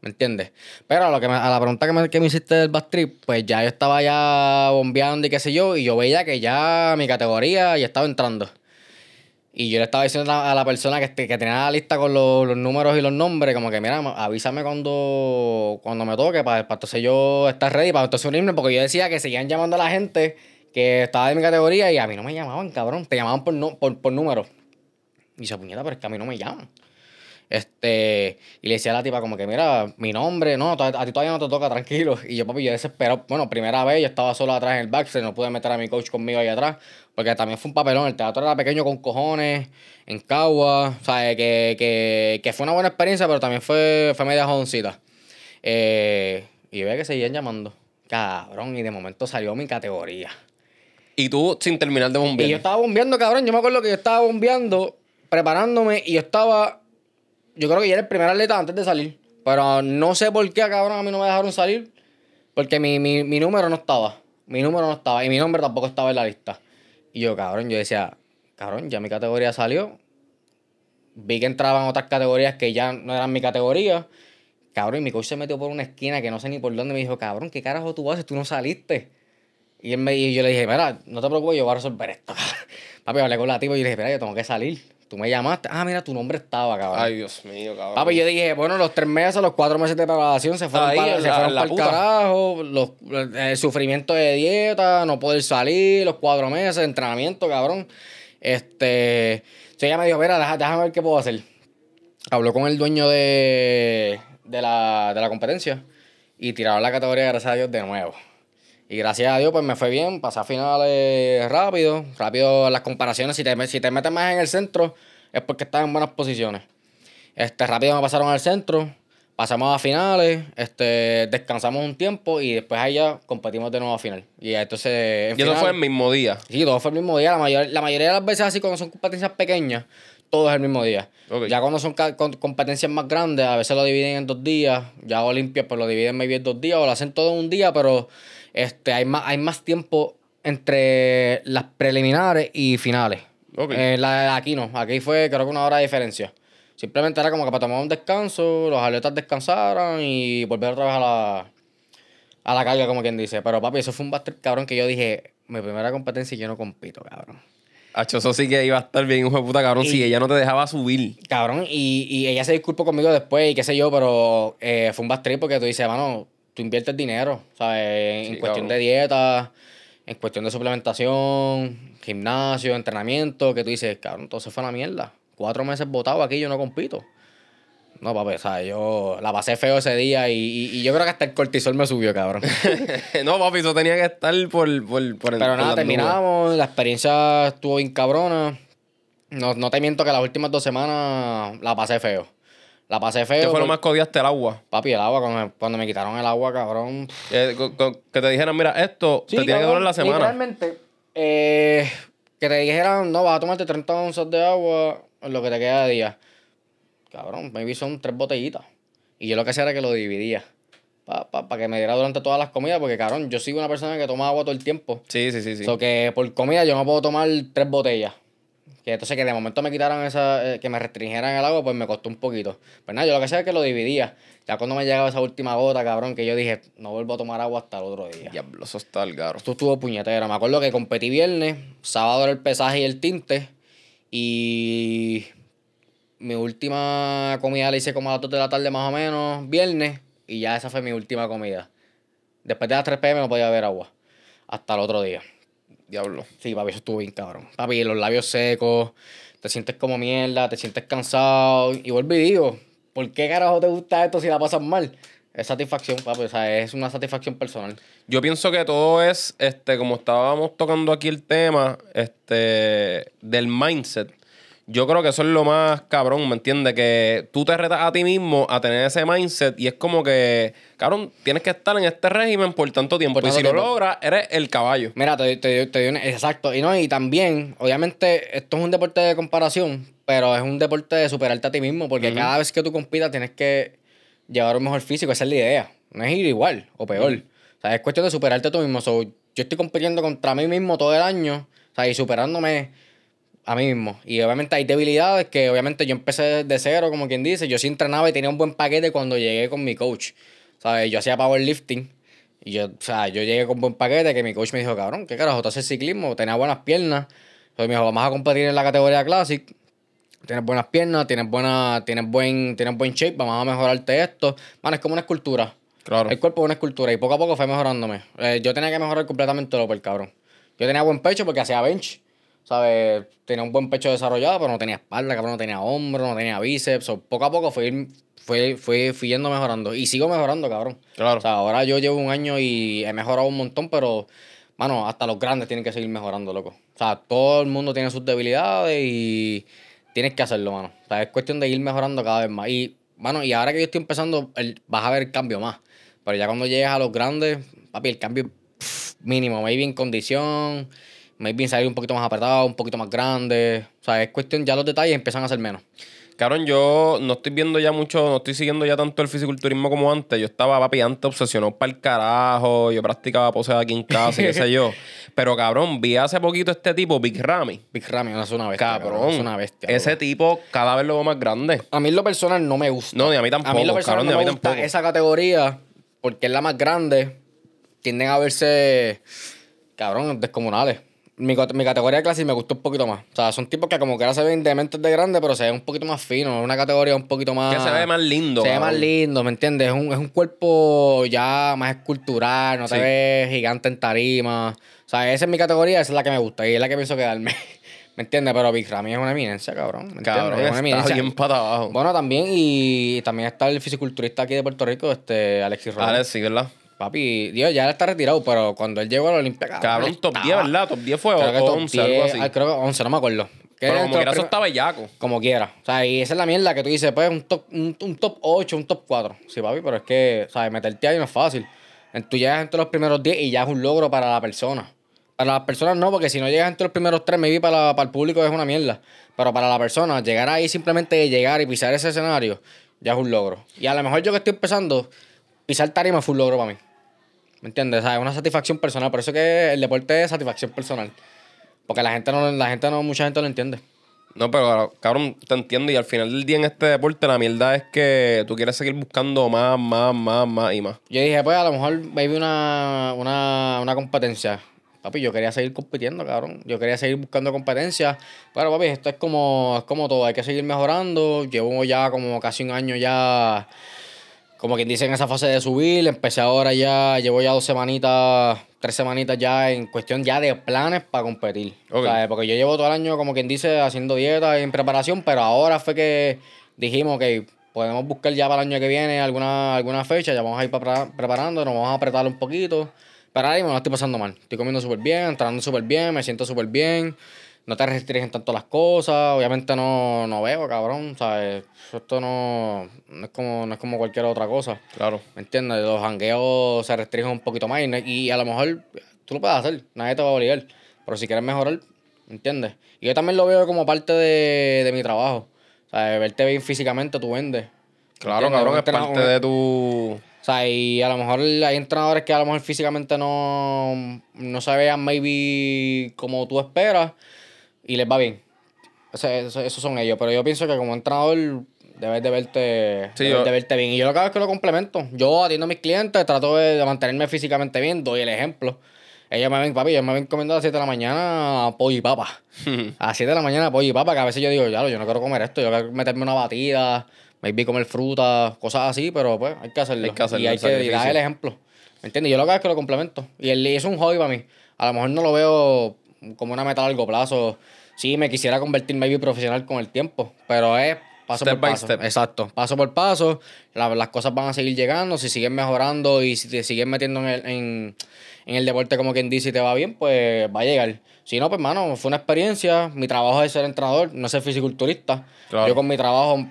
¿Me entiendes? Pero a, lo que a la pregunta que me, que me hiciste del back trip, pues ya yo estaba ya bombeando y qué sé yo, y yo veía que ya mi categoría ya estaba entrando. Y yo le estaba diciendo a la persona que, este- que tenía la lista con los, números y los nombres, como que, mira, avísame cuando, cuando me toque, para, para entonces yo estar ready, para entonces unirme, porque yo decía que seguían llamando a la gente que estaba de mi categoría y a mí no me llamaban, cabrón, te llamaban por, no, por, por número. Y yo, puñeta, pero es que a mí no me llaman. Este, y le decía a la tipa como que, mira, mi nombre, no, a ti todavía no te toca, tranquilo. Y yo, papi, yo desesperado. Bueno, primera vez, yo estaba solo atrás en el backstage, no pude meter a mi coach conmigo ahí atrás, porque también fue un papelón. El teatro era pequeño con cojones, en Cagua, o sea, que, que, que fue una buena experiencia, pero también fue, fue media jodoncita. Eh, y ve que seguían llamando. Cabrón, y de momento salió mi categoría. Y tú sin terminar de Y yo bombear. estaba bombeando, cabrón. Yo me acuerdo que yo estaba bombeando, preparándome, y yo estaba. Yo creo que ya era el primer atleta antes de salir. Pero no sé por qué, cabrón, a mí no me dejaron salir. Porque mi, mi, mi número no estaba. Mi número no estaba. Y mi nombre tampoco estaba en la lista. Y yo, cabrón, yo decía, cabrón, ya mi categoría salió. Vi que entraban otras categorías que ya no eran mi categoría. Cabrón, y mi coach se metió por una esquina que no sé ni por dónde. Me dijo, cabrón, ¿qué carajo tú haces? Tú no saliste. Y, él me, y yo le dije, mira, no te preocupes, yo voy a resolver esto. Papi, hablé con la tipa y le dije, mira, yo tengo que salir. Tú me llamaste. Ah, mira, tu nombre estaba, cabrón. Ay, Dios mío, cabrón. Papi, yo dije, bueno, los tres meses, los cuatro meses de preparación se fueron Ahí, para, en se la- fueron la para el puta. carajo. Los, el sufrimiento de dieta, no poder salir, los cuatro meses de entrenamiento, cabrón. Este. Entonces ella me dijo, mira, deja- déjame ver qué puedo hacer. Habló con el dueño de, de, la, de la competencia y tiraron la categoría, gracias a Dios, de nuevo. Y gracias a Dios, pues me fue bien, pasé a finales rápido, rápido las comparaciones. Si te, si te metes más en el centro, es porque estás en buenas posiciones. Este, rápido me pasaron al centro, pasamos a finales, este, descansamos un tiempo y después ahí ya competimos de nuevo a final. Y entonces. en Y eso fue el mismo día. Sí, todo fue el mismo día. La, mayor, la mayoría de las veces así, cuando son competencias pequeñas, todo es el mismo día. Ya cuando son competencias más grandes, a veces lo dividen en dos días. Ya Olimpia, pues lo dividen maybe en dos días o lo hacen todo en un día, pero este, hay, más, hay más tiempo entre las preliminares y finales. Eh, la aquí no. Aquí fue, creo que una hora de diferencia. Simplemente era como que para tomar un descanso, los atletas descansaran y volver otra vez a la, a la carga, como quien dice. Pero papi, eso fue un bastard cabrón que yo dije, mi primera competencia y yo no compito, cabrón. Hacho, eso sí que iba a estar bien, hijo de puta, cabrón, Y- si ella no te dejaba subir. Cabrón, y, y ella se disculpó conmigo después y qué sé yo, pero eh, fue un trip porque tú dices, mano, tú inviertes dinero, ¿sabes? En Sí, cuestión cabrón. de dieta, en cuestión de suplementación, gimnasio, entrenamiento, que tú dices, cabrón, entonces fue una mierda. Cuatro meses votado aquí yo no compito. No, papi, o sea, yo la pasé feo ese día y, y- y yo creo que hasta el cortisol me subió, cabrón. no, papi, eso tenía que estar por, por, por el- Pero nada, terminamos, la experiencia estuvo bien cabrona. No, no te miento que las últimas dos semanas la pasé feo. La pasé feo. ¿Qué fue lo más que odiaste el agua? Papi, el agua, cuando me, cuando me quitaron el agua, cabrón. Eh, co- co- que te dijeran, mira, esto Sí, te tiene que cabrón, durar la semana. Literalmente, eh, que te dijeran, no, vas a tomarte 30 onzas de agua en lo que te queda de día. Cabrón, maybe son tres botellitas. Y yo lo que hacía era que lo dividía. Para que me diera durante todas las comidas, porque cabrón, yo soy una persona que toma agua todo el tiempo. Sí, sí, sí, sí. So que por comida yo no puedo tomar tres botellas. Que entonces que de momento me quitaran esa, eh, que me restringieran el agua, pues me costó un poquito. Pues nada, yo lo que hacía es que lo dividía. Ya cuando me llegaba esa última gota, cabrón, que yo dije, no vuelvo a tomar agua hasta el otro día. Diablo, eso está el garo. Esto estuvo puñetero. Me acuerdo que competí viernes, sábado era el pesaje y el tinte. Y mi última comida la hice como a las 2 de la tarde más o menos, viernes. Y ya esa fue mi última comida. Después de las 3 pm no podía beber agua. Hasta el otro día. Diablo. Sí, papi, eso estuvo bien cabrón. Papi, los labios secos, te sientes como mierda, te sientes cansado. Y vuelvo y digo, ¿por qué carajo te gusta esto si la pasas mal? Es satisfacción, papi, o sea, es una satisfacción personal. Yo pienso que todo es, este, como estábamos tocando aquí el tema, este, del mindset. Yo creo que eso es lo más cabrón, ¿me entiendes? Que tú te retas a ti mismo a tener ese mindset y es como que, cabrón, tienes que estar en este régimen por tanto tiempo. Por y si lo tiempo. logras, eres el caballo. Mira, te, te, te doy un- exacto. Y no, y también, obviamente, esto es un deporte de comparación, pero es un deporte de superarte a ti mismo, porque cada vez que tú compitas tienes que llevar un mejor físico, esa es la idea. No es ir igual o peor. O sea, es cuestión de superarte tú mismo. So, yo estoy compitiendo contra mí mismo todo el año, o sea, y superándome a mí mismo. Y obviamente hay debilidades que obviamente yo empecé de cero, como quien dice. Yo sí entrenaba y tenía un buen paquete cuando llegué con mi coach. ¿Sabes? Yo hacía powerlifting. Y yo, o sea, yo llegué con buen paquete que mi coach me dijo, cabrón, ¿qué carajo? ¿Tú haces ciclismo? Tenía buenas piernas. Entonces me dijo, vamos a competir en la categoría Classic. Tienes buenas piernas, tienes buena, tienes buen, tienes buen shape, vamos a mejorarte esto. Mano, es como una escultura. Claro. El cuerpo es una escultura y poco a poco fue mejorándome. Eh, yo tenía que mejorar completamente lo por cabrón. Yo tenía buen pecho porque hacía bench. O ¿sabes? Tenía un buen pecho desarrollado, pero no tenía espalda, cabrón, no tenía hombro, no tenía bíceps. So, poco a poco fui, fui, fui, fui yendo mejorando. Y sigo mejorando, cabrón. Claro. O sea, ahora yo llevo un año y he mejorado un montón, pero, mano, hasta los grandes tienen que seguir mejorando, loco. O sea, todo el mundo tiene sus debilidades y tienes que hacerlo, mano. O sea, es cuestión de ir mejorando cada vez más. Y, mano, y ahora que yo estoy empezando, el- vas a ver el cambio más. Pero ya cuando llegues a los grandes, papi, el cambio pff, mínimo. Maybe en condición, maybe salir un poquito más apretado, un poquito más grande. O sea, es cuestión, ya los detalles empiezan a ser menos. Cabrón, yo no estoy viendo ya mucho, no estoy siguiendo ya tanto el fisiculturismo como antes. Yo estaba, papi, antes obsesionado para el carajo. Yo practicaba pose aquí en casa y qué sé yo. Pero, cabrón, vi hace poquito este tipo, Big Ramy. Big Ramy no es una bestia. Cabrón. Es una bestia. Ese tipo cada vez lo veo más grande. A mí en lo personal no me gusta. No, ni a mí tampoco, A mí lo personal cabrón, no ni a me mí gusta tampoco. esa categoría porque es la más grande. Tienden a verse, cabrón, descomunales. Mi, mi categoría de clase me gustó un poquito más. O sea, son tipos que como que ahora se ven dementes de grande, pero se ven un poquito más finos. Es una categoría un poquito más... Que se ve más lindo. Se ve más lindo, ¿me entiendes? Es un, es un cuerpo ya más escultural, no te Sí. ves gigante en tarima. O sea, esa es mi categoría, esa es la que me gusta y es la que pienso quedarme. ¿Me entiendes? Pero Big Ramy es una eminencia, cabrón. Cabrón, Es una eminencia. bien para abajo. Bueno, también, y también está el fisiculturista aquí de Puerto Rico, este Alexis Rodríguez. Alex, sí, ¿verdad? Papi, Dios, ya él está retirado, pero cuando él llegó a la Olimpia, Cabrón, top estaba- 10, ¿verdad? Top 10 fue Creo que o top 11, algo 10, así. creo que 11, no me acuerdo. Pero como los eso está bellaco. Como quiera. O sea, y esa es la mierda que tú dices, pues un top, un, un top 8, un top 4. Sí, papi, pero es que, ¿sabes? Meterte ahí no es fácil. Tú llegas entre los primeros 10 y ya es un logro para la persona. Para las personas no, porque si no llegas entre los primeros 3, maybe para, para el público es una mierda. Pero para la persona, llegar ahí simplemente de llegar y pisar ese escenario, ya es un logro. Y a lo mejor yo que estoy empezando, pisar tarima fue un logro para mí. ¿Me entiendes? O sea, es una satisfacción personal. Por eso que el deporte es satisfacción personal. Porque la gente no, la gente no, mucha gente no lo entiende. No, pero cabrón, te entiendo. Y al final del día en este deporte, la mierda es que tú quieres seguir buscando más, más, más, más y más. Yo dije, pues a lo mejor maybe una, una, una competencia. Papi, yo quería seguir compitiendo, cabrón. Yo quería seguir buscando competencias. Pero, papi, esto es como, es como todo. Hay que seguir mejorando. Llevo ya como casi un año ya, como quien dice, en esa fase de subir. Empecé ahora ya, llevo ya dos semanitas, tres semanitas ya en cuestión ya de planes para competir. Ok. O sea, porque yo llevo todo el año, como quien dice, haciendo dieta y en preparación, pero ahora fue que dijimos que podemos buscar ya para el año que viene alguna, alguna fecha, ya vamos a ir prepara- preparando, nos vamos a apretar un poquito. Pero ahora mismo no estoy pasando mal. Estoy comiendo súper bien, entrando súper bien, me siento súper bien. No te restringen tanto las cosas. Obviamente no, no veo, cabrón. ¿sabes? Esto no, no, es como, no es como cualquier otra cosa. Claro. ¿Me entiendes? Los jangueos se restringen un poquito más y, a lo mejor tú lo puedes hacer, nadie te va a obligar. Pero si quieres mejorar, ¿me entiendes? Y yo también lo veo como parte de, de mi trabajo. Sea, verte bien físicamente, tú vendes. ¿Me Claro, entiendes? cabrón, es parte de tu. O sea, y a lo mejor hay entrenadores que a lo mejor físicamente no, no se vean maybe como tú esperas y les va bien. Eso, eso- esos son ellos. Pero yo pienso que como entrenador debes de verte, Sí, debes yo- de verte bien. Y yo lo que hago es que lo complemento. Yo atiendo a mis clientes, trato de, mantenerme físicamente bien, doy el ejemplo. Ellos me ven, papi, ellos me ven comiendo a las 7 de la mañana pollo y papa. A las 7 de la mañana pollo y papa, que a veces yo digo, ya, yo no quiero comer esto, yo quiero meterme una batida, maybe comer fruta, cosas así, pero pues hay que hacerlo. Hay que hacerlo, y hay que dar el ejemplo. ¿Me entiendes? Yo lo que hago es que lo complemento. Y el, y es un hobby para mí. A lo mejor no lo veo como una meta a largo plazo. Sí, me quisiera convertir maybe profesional con el tiempo, pero es paso Step por paso. step. Exacto, paso por paso. La- las cosas van a seguir llegando. Si siguen mejorando y si te siguen metiendo en el, en, en el deporte como quien dice y te va bien, pues va a llegar. Si no, pues, mano, fue una experiencia. Mi trabajo es ser entrenador, no ser fisiculturista. Claro. Yo con mi trabajo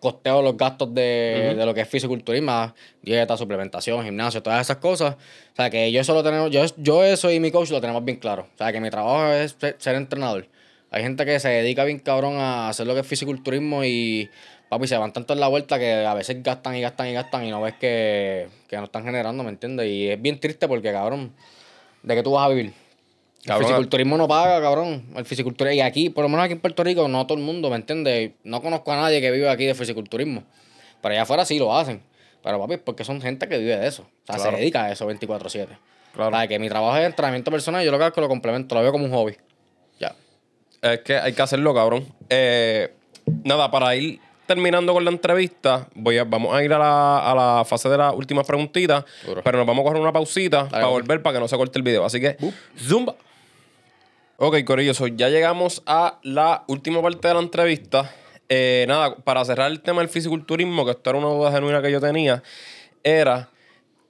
costeo los gastos de, de lo que es fisiculturismo, dieta, suplementación, gimnasio, todas esas cosas. O sea, que yo eso lo tenemos, yo, yo eso y mi coach lo tenemos bien claro. O sea, que mi trabajo es ser, ser entrenador. Hay gente que se dedica bien cabrón a hacer lo que es fisiculturismo y papi se van tanto en la vuelta que a veces gastan y gastan y gastan y no ves que, que no están generando, ¿me entiendes? Y es bien triste porque, cabrón, ¿de qué tú vas a vivir? Cabrón, el fisiculturismo no paga, cabrón. El fisiculturismo. Y aquí, por lo menos aquí en Puerto Rico, no todo el mundo, ¿me entiendes? No conozco a nadie que vive aquí de fisiculturismo. Pero allá afuera sí lo hacen. Pero papi, porque son gente que vive de eso. O sea, Claro. se dedica a eso 24-7. Claro. O sea, que mi trabajo es entrenamiento personal y yo lo que hago es que lo complemento, lo veo como un hobby. Es que hay que hacerlo, cabrón. Eh, nada, para ir terminando con la entrevista, voy a, vamos a ir a la, a la fase de las últimas preguntitas. Duro. Pero nos vamos a coger una pausita para volver para que no se corte el video. Así que, zumba. Ok, Corillo, so ya llegamos a la última parte de la entrevista. Eh, nada, para cerrar el tema del fisiculturismo, que esto era una duda genuina que yo tenía, era,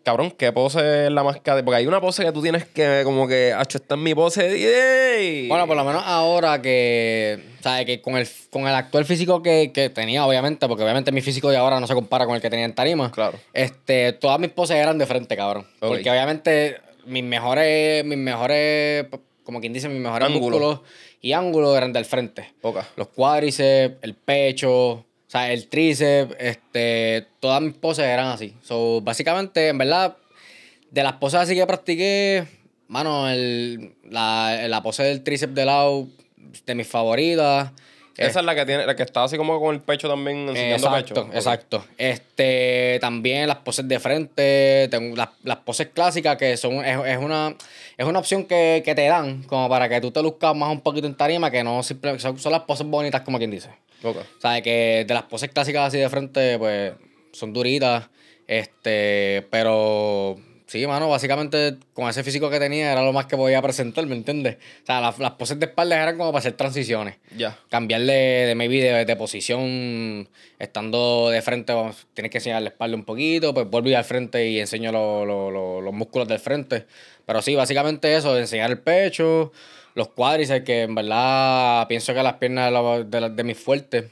cabrón, ¿qué pose es la más cara? Porque hay una pose que tú tienes que, como que, hacho, esta es mi pose. ¡Ey! Bueno, por lo menos ahora que, ¿sabes? Que con el, con el actual físico que, que tenía, obviamente, porque obviamente mi físico de ahora no se compara con el que tenía en tarima. Claro. Este, todas mis poses eran de frente, cabrón. Porque obviamente mis mejores, mis mejores, como quien dice, mis mejores Ángulos. músculos y ángulos eran del frente. Ok. Los cuádriceps, el pecho, o sea, el tríceps, este, todas mis poses eran así. So, básicamente, en verdad, de las poses así que practiqué, mano, el, la, la pose del tríceps de lado, de mis favoritas. Esa es la que tiene, la que está así como con el pecho también enseñando Exacto, pecho. Exacto. Este, también las poses de frente, tengo las, las poses clásicas que son, es, es una, es una opción que, que te dan como para que tú te luzcas más un poquito en tarima, que no simplemente, son, son las poses bonitas como quien dice. Ok. O sea, que de las poses clásicas así de frente, pues, son duritas, este, pero... Sí, mano, básicamente con ese físico que tenía era lo más que podía presentar, ¿me entiendes? O sea, las, las poses de espalda eran como para hacer transiciones Ya. cambiarle de maybe de, de posición estando de frente vamos, tienes que enseñar la espalda un poquito pues vuelvo al frente y enseño lo- lo- lo- los músculos del frente pero sí básicamente eso enseñar el pecho los cuádriceps que en verdad pienso que las piernas de, la- de, la- de mis fuertes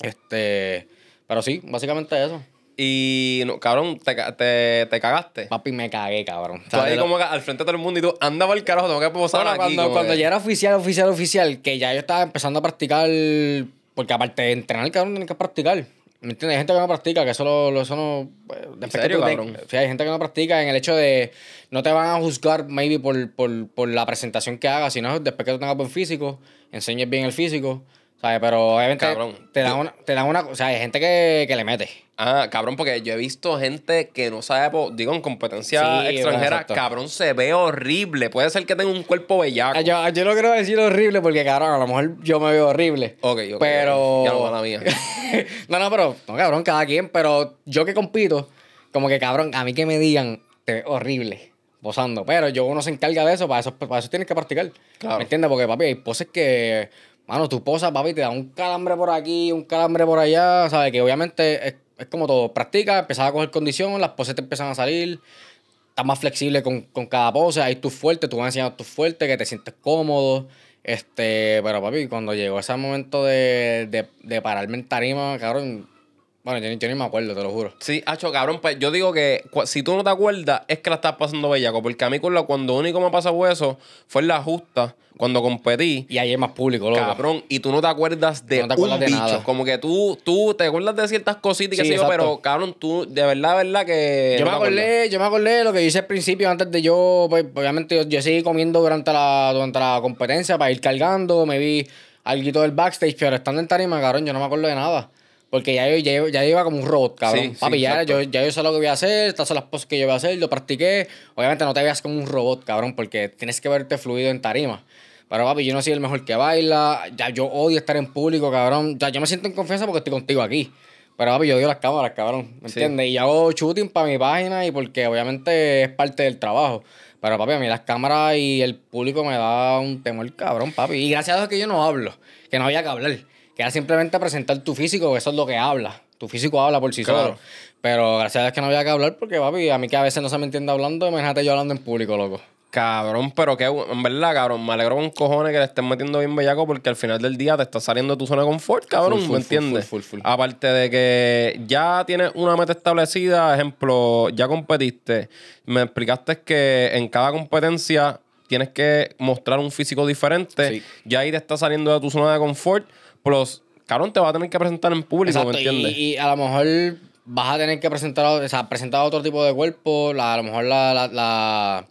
este pero sí básicamente eso Y, no, cabrón, te, te, te cagaste. papi me cagué cabrón Tú ahí lo- como al frente de todo el mundo y tú, anda para el carajo, tengo que posar Bueno, aquí. cuando, cuando que- ya era oficial, oficial, oficial, que ya yo estaba empezando a practicar, porque aparte de entrenar, cabrón, tienes que practicar. ¿Me entiendes? Hay gente que no practica, que eso, lo, lo- eso no... después que serio, te- cabrón? sí, hay gente que no practica en el hecho de... No te van a juzgar, maybe, por, por, por la presentación que hagas, sino después que tú tengas buen físico, enseñes bien el físico, ¿sabes? Pero obviamente Cabrón, te dan una... Te dan una o sea, hay gente que, que le mete. Ah, cabrón, porque yo he visto gente que no sabe, digo, en competencia Sí, extranjera, cabrón, se ve horrible. Puede ser que tenga un cuerpo bellaco. Ah, Yo, yo no quiero decir horrible porque, cabrón, a lo mejor yo me veo horrible. Ok, ok, Pero. ya no, mala mía. no, no, pero. No, cabrón, cada quien. Pero yo que compito, como que, cabrón, a mí que me digan, te ves horrible posando. Pero yo uno se encarga de eso, para eso, para eso tienes que practicar. Claro. ¿Me entiendes? Porque, papi, hay poses que. Mano, tu posa, papi, te da un calambre por aquí, un calambre por allá, ¿sabes? Que obviamente es, es como todo. Practica, empiezas a coger condición, las poses te empiezan a salir estás más flexible con, con cada pose, ahí tú fuerte, tú vas a enseñar tus fuertes, que te sientes cómodo. Este, pero papi, cuando llegó ese momento de, de, de pararme en tarima, cabrón, bueno, yo, ni- yo ni me acuerdo, te lo juro. Sí, hacho, cabrón, pues yo digo que si tú no te acuerdas, es que la estás pasando bellaco. Porque a mí, con la, cuando único me pasó eso fue en la justa, cuando competí. Y ahí hay más público, loco. Cabrón, y tú no te acuerdas de No te acuerdas un de bicho. nada. Como que tú, tú te acuerdas de ciertas cositas Sí, sé yo, pero cabrón, tú, de verdad, de verdad que. Yo no me acordé, yo me acordé de lo que hice al principio, antes de yo, pues, obviamente yo, yo seguí comiendo durante la, durante la competencia para ir cargando, me vi algo del backstage, pero estando en tarima, cabrón, yo no me acuerdo de nada. Porque ya yo, ya, yo- ya yo iba como un robot, cabrón. Sí, sí, Papi, ya, yo, ya yo sé lo que voy a hacer, estas son las cosas que yo voy a hacer, lo practiqué. Obviamente no te veas como un robot, cabrón, porque tienes que verte fluido en tarima. Pero papi, yo no soy el mejor que baila, ya yo odio estar en público, cabrón. Ya yo me siento en confianza porque estoy contigo aquí. Pero papi, yo odio las cámaras, cabrón. ¿Me Sí. entiendes? Y hago shooting para mi página y porque obviamente es parte del trabajo. Pero papi, a mí las cámaras y el público me da un temor, cabrón, papi. Y gracias a Dios que yo no hablo, que no había que hablar. Que era simplemente presentar tu físico, que eso es lo que habla. Tu físico habla por sí Claro. solo. Pero gracias a Dios que no había que hablar porque, papi, a mí que a veces no se me entiende hablando, imagínate yo hablando en público, loco. Cabrón, pero que en verdad, cabrón, me alegro con cojones que le estén metiendo bien bellaco porque al final del día te está saliendo de tu zona de confort, cabrón, Full, full, ¿me entiendes? full, full, full. Aparte de que ya tienes una meta establecida, ejemplo, ya competiste, me explicaste que en cada competencia tienes que mostrar un físico diferente, Sí. ya ahí te está saliendo de tu zona de confort, plus, cabrón, te vas a tener que presentar en público, Exacto, ¿me y, entiendes? y a lo mejor vas a tener que presentar, o sea, presentar otro tipo de cuerpo, la- a lo mejor la, la, la,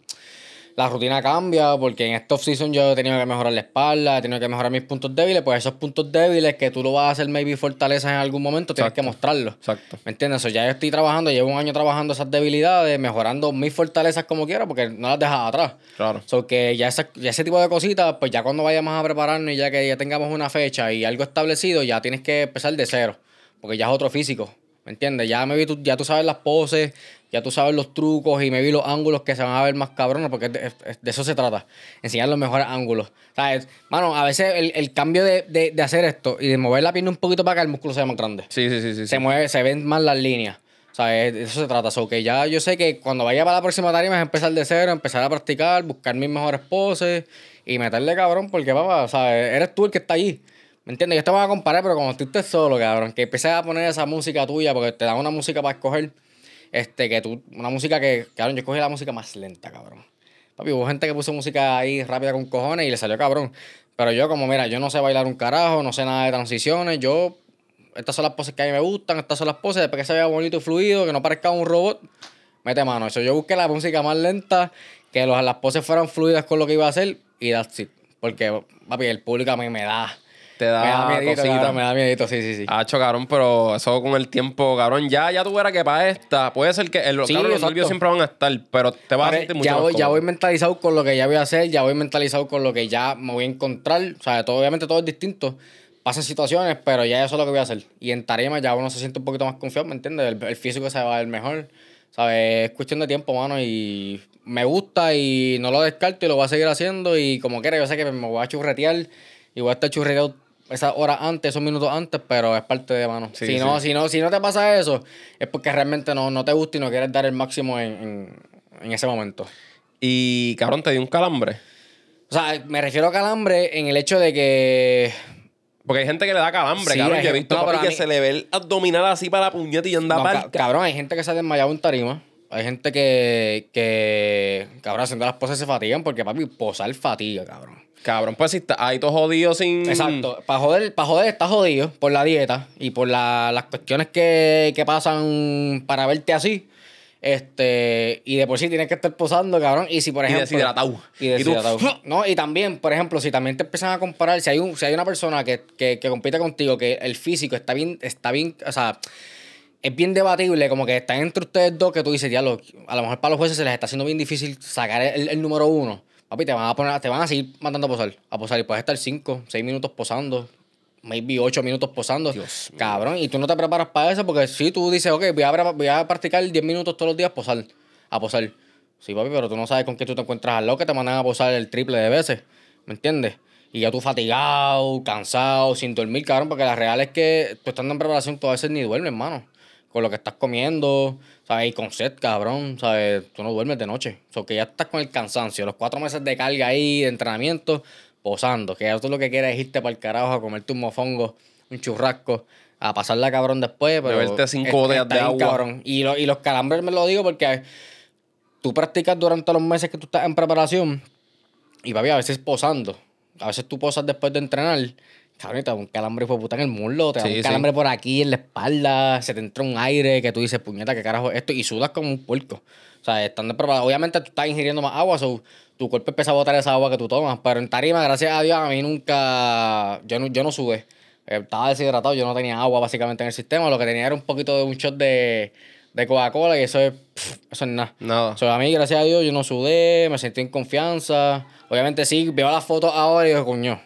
la rutina cambia, porque en esta off-season yo he tenido que mejorar la espalda, he tenido que mejorar mis puntos débiles, pues esos puntos débiles que tú lo vas a hacer maybe fortalezas en algún momento, tienes Exacto. que mostrarlo. Exacto. ¿Me entiendes? So, ya yo estoy trabajando, llevo un año trabajando esas debilidades, mejorando mis fortalezas como quiera, porque no las dejas atrás. Claro. So que ya, esa- ya ese tipo de cositas, pues ya cuando vayamos a prepararnos y ya que ya tengamos una fecha y algo establecido, ya tienes que empezar de cero. Porque ya es otro físico. ¿Me ¿Me entiendes? Ya, me vi, tú, ya tú sabes las poses, ya tú sabes los trucos y me vi los ángulos que se van a ver más cabrones, porque de, de eso se trata. Enseñar los mejores ángulos. ¿Sabes? Mano, a veces el, el cambio de, de, de, hacer esto y de mover la pierna un poquito para acá, el músculo se ve más grande. Sí, sí, sí. sí, Se sí. mueve, se ven más las líneas. ¿Sabes? De eso se trata. So, que ya yo sé que cuando vaya para la próxima tarima es empezar de cero, empezar a practicar, buscar mis mejores poses y meterle cabrón, porque papá, ¿sabes? Eres tú el que está allí. ¿Me entiendes? Yo te voy a comparar, pero como tú estés solo, cabrón, que empieces a poner esa música tuya, porque te dan una música para escoger, este, que tú, una música que, cabrón, yo escogí la música más lenta, cabrón. Papi, hubo gente que puso música ahí rápida con cojones y le salió cabrón. Pero yo, como, mira, yo no sé bailar un carajo, no sé nada de transiciones, yo, estas son las poses que a mí me gustan, estas son las poses, después que se vea bonito y fluido, que no parezca un robot, mete mano. Eso yo busqué la música más lenta, que los- las poses fueran fluidas con lo que iba a hacer y that's it. Porque, papi, el público a mí me da. Te da, me da miedito, cosita. cabrón, me da miedito, sí, sí, sí. Hacho, cabrón, pero eso con el tiempo, cabrón, ya, ya tú verás que para esta, puede ser que el, Sí, cabrón, los nervios siempre van a estar, pero te vas a sentir mucho ya, más voy, ya voy mentalizado con lo que ya voy a hacer, ya voy mentalizado con lo que ya me voy a encontrar. O sea, todo, obviamente todo es distinto. Pasan situaciones, pero ya eso es lo que voy a hacer. Y en tarima ya uno se siente un poquito más confiado, ¿me entiendes? El, el físico se va a ver mejor. ¿Sabes? Es cuestión de tiempo, mano. Y me gusta y no lo descarto y lo voy a seguir haciendo. Y como quiera, yo sé que me voy a churretear y voy a estar churreteado esas horas antes, esos minutos antes, pero es parte de mano. Sí, si, no, si, no, si no te pasa eso, es porque realmente no, no te gusta y no quieres dar el máximo en, en, en ese momento. Y, cabrón, te dio un calambre. O sea, me refiero a calambre en el hecho de que. Porque hay gente que le da calambre, Sí, cabrón. Yo he visto no, papi, que mí- se le ve el abdominal así para la puñeta y anda no, ca- cabrón, hay gente que se ha desmayado en tarima. Hay gente que, que. Cabrón, haciendo las poses se fatigan porque, papi, posar fatiga, cabrón. Cabrón, pues si está ahí todo jodido sin. Exacto. Para joder, para joder está jodido por la dieta y por la- las cuestiones que, que pasan para verte así. Este, y de por sí tienes que estar posando, cabrón. Y si, por Y ejemplo. deshidratado. Y Y tú- deshidratado. no, y también, por ejemplo, si también te empiezan a comparar, si hay un, si hay una persona que, que, que compite contigo, que el físico está bien, está bien, o sea, es bien debatible, como que están entre ustedes dos que tú dices, diablo, a lo mejor para los jueces se les está haciendo bien difícil sacar el, el número uno. Papi, te van a poner, te van a seguir mandando a posar, a posar, y puedes estar cinco, seis minutos posando, maybe ocho minutos posando. Dios mío. Cabrón, y tú no te preparas para eso, porque si tú dices, ok, voy a, voy a practicar 10 minutos todos los días posar, a posar. Sí, papi, pero tú no sabes con qué tú te encuentras al lado que te mandan a posar el triple de veces, ¿me entiendes? Y ya tú fatigado, cansado, sin dormir, cabrón, porque la real es que tú estando en preparación, tú a veces ni duermes, hermano. Con lo que estás comiendo, ¿sabes? Y con sed, cabrón, ¿sabes? Tú no duermes de noche. O sea, que ya estás con el cansancio. Los cuatro meses de carga ahí, de entrenamiento, posando. Que ya tú lo que quieres es irte para el carajo a comerte un mofongo, un churrasco, a pasarla cabrón después. Pero Beberte cinco botellas de agua. cabrón. Y, lo- y los calambres me lo digo porque tú practicas durante los meses que tú estás en preparación y papi, a veces posando. A veces tú posas después de entrenar. Cabrón, te da un calambre de puta en el muslo, te da Sí, un sí. calambre por aquí en la espalda, se te entra un aire que tú dices, puñeta, ¿qué carajo es esto? Y sudas como un puerco. O sea, estando preparado. Obviamente tú estás ingiriendo más agua, so, tu cuerpo empieza a botar esa agua que tú tomas. Pero en tarima, gracias a Dios, a mí nunca. Yo no, yo no sudé. Eh, Estaba deshidratado, yo no tenía agua básicamente en el sistema. Lo que tenía era un poquito de un shot de, de Coca-Cola y eso es. pff, eso es nada. Nada. O sea, a mí, gracias a Dios, yo no sudé, me sentí en confianza. Obviamente sí, veo las fotos ahora y digo, coño,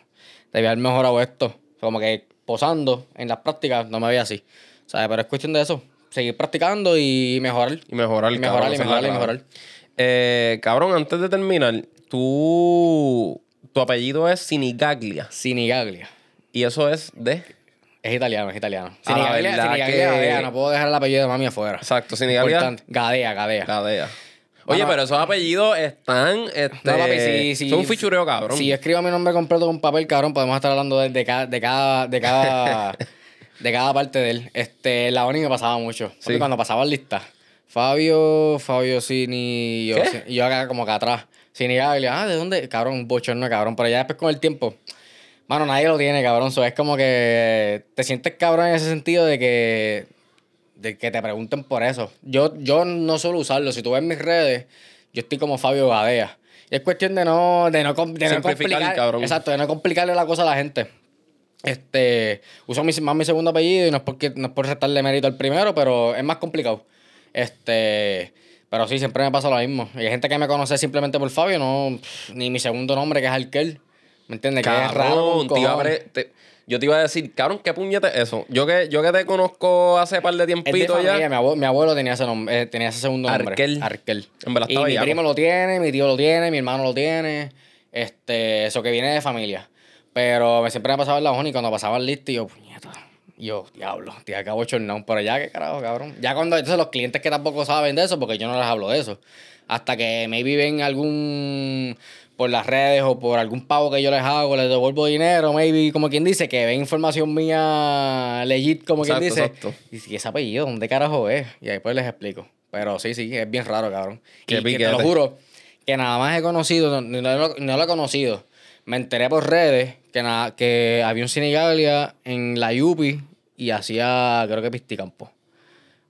debía haber mejorado esto. Como que posando en las prácticas no me veía así. ¿Sabes? Pero es cuestión de eso. Seguir practicando y mejorar. Y mejorar, Y mejorar, cabrón, y mejorar, y mejorar. Eh, cabrón, antes de terminar, tú. Tu apellido es Sinigaglia. Sinigaglia. Y eso es de. Es italiano, es italiano. Sinigaglia, Sinigaglia, que- Gadea, no puedo dejar el apellido de mami afuera. Exacto, Sinigaglia. Importante. Gadea, Gadea. Gadea. Oye, pero esos apellidos están. Este, No, papi, sí, sí. Son un fichureo, cabrón. Si yo escribo mi nombre completo con papel, cabrón, podemos estar hablando de, de cada, de cada, de cada, de cada parte de él. Este, la ONI me pasaba mucho. Sí. Cuando pasaba lista. Fabio, Fabio Cini, yo, yo acá como acá atrás. Cini Gaglia, ah, ¿de dónde? Cabrón, un bochorno, cabrón. Pero ya después con el tiempo, mano, nadie lo tiene, cabrón. So, es como que te sientes cabrón en ese sentido de que de que te pregunten por eso. Yo, yo no suelo usarlo. Si tú ves mis redes, yo estoy como Fabio Gadea. Y es cuestión de no, de no, de no complicar. cabrón. Exacto, de no complicarle la cosa a la gente. Este, uso mi- más mi segundo apellido y no es, porque, no es por restarle mérito al primero, pero es más complicado. Este, pero sí, siempre me pasa lo mismo. Y hay gente que me conoce simplemente por Fabio, no, ni mi segundo nombre, que es Alquel. ¿Me entiendes? Que es raro. Te yo te iba a decir, cabrón, ¿qué puñete es eso? Yo que, yo que te conozco hace par de Es de tiempito familia, ya. Mi, abuelo, mi abuelo tenía ese nombre, eh, tenía ese segundo nombre. Arkel. Arkel. En verdad y mi bellaco. primo lo tiene, mi tío lo tiene, mi hermano lo tiene. Este, eso que viene de familia. Pero me siempre me pasaba en la uni y cuando pasaba el listo, y yo, puñeta. Yo, diablo, te acabo chornado. Pero ya, qué carajo, cabrón. Ya cuando, entonces los clientes que tampoco saben de eso, porque yo no les hablo de eso. Hasta que maybe ven algún, por las redes o por algún pago que yo les hago, les devuelvo dinero, maybe, como quien dice, que ven información mía legit, como quien dice. exacto. Y si ese apellido, ¿dónde carajo es? Y después les explico. Pero sí, sí, es bien raro, cabrón. Qué y que te lo juro, que nada más he conocido, no, no lo, no lo he conocido. Me enteré por redes que, nada, que había un Cinegalia en la Yupi y hacía, creo que Pisticampo.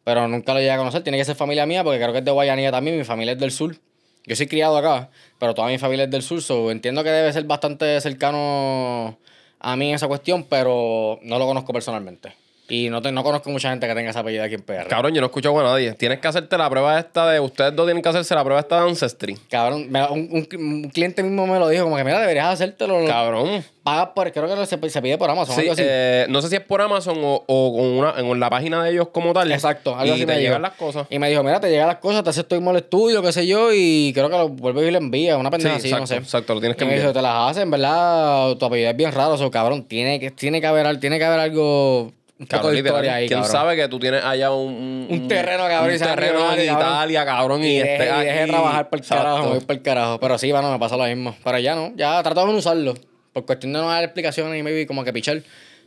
Pero nunca lo llegué a conocer. Tiene que ser familia mía porque creo que es de Guayanilla también. Mi familia es del sur. Yo soy criado acá, pero toda mi familia es del sur. So entiendo que debe ser bastante cercano a mí en esa cuestión, pero no lo conozco personalmente. Y no, te- no conozco mucha gente que tenga esa apellido aquí en PR. Cabrón, yo no he escuchado a nadie. Tienes que hacerte la prueba esta de. Ustedes dos tienen que hacerse la prueba esta de Ancestry. Cabrón, me- un, un- un cliente mismo me lo dijo, como que mira, deberías hacértelo. Cabrón. Pagas por, creo que se, se pide por Amazon, Sí, algo así. eh, no sé si es por Amazon o, o con una, en la página de ellos como tal. Exacto, algo y así te me dijo. llegan las cosas. Y me dijo, mira, te llegan las cosas, te haces tu mismo el estudio, qué sé yo, y creo que lo vuelve y le envía, una Sí, pendeja así, exacto, no sé. exacto, lo tienes que Y me dijo, te las hacen, ¿verdad? Tu apellido es bien raro, o sea, cabrón, tiene que, tiene que haber, tiene que haber algo, un poco Cabrón, de literal, historia ahí, ¿Quién cabrón. sabe que tú tienes allá un... Un terreno, cabrón, Un terreno en. Italia, cabrón, y, Y, estés deje, de trabajar por el carajo, Exacto. voy por el carajo. Pero sí, bueno, me pasa lo mismo. Pero ya no, ya trato de no usarlo. Por cuestión de no dar explicaciones y maybe como que pichar.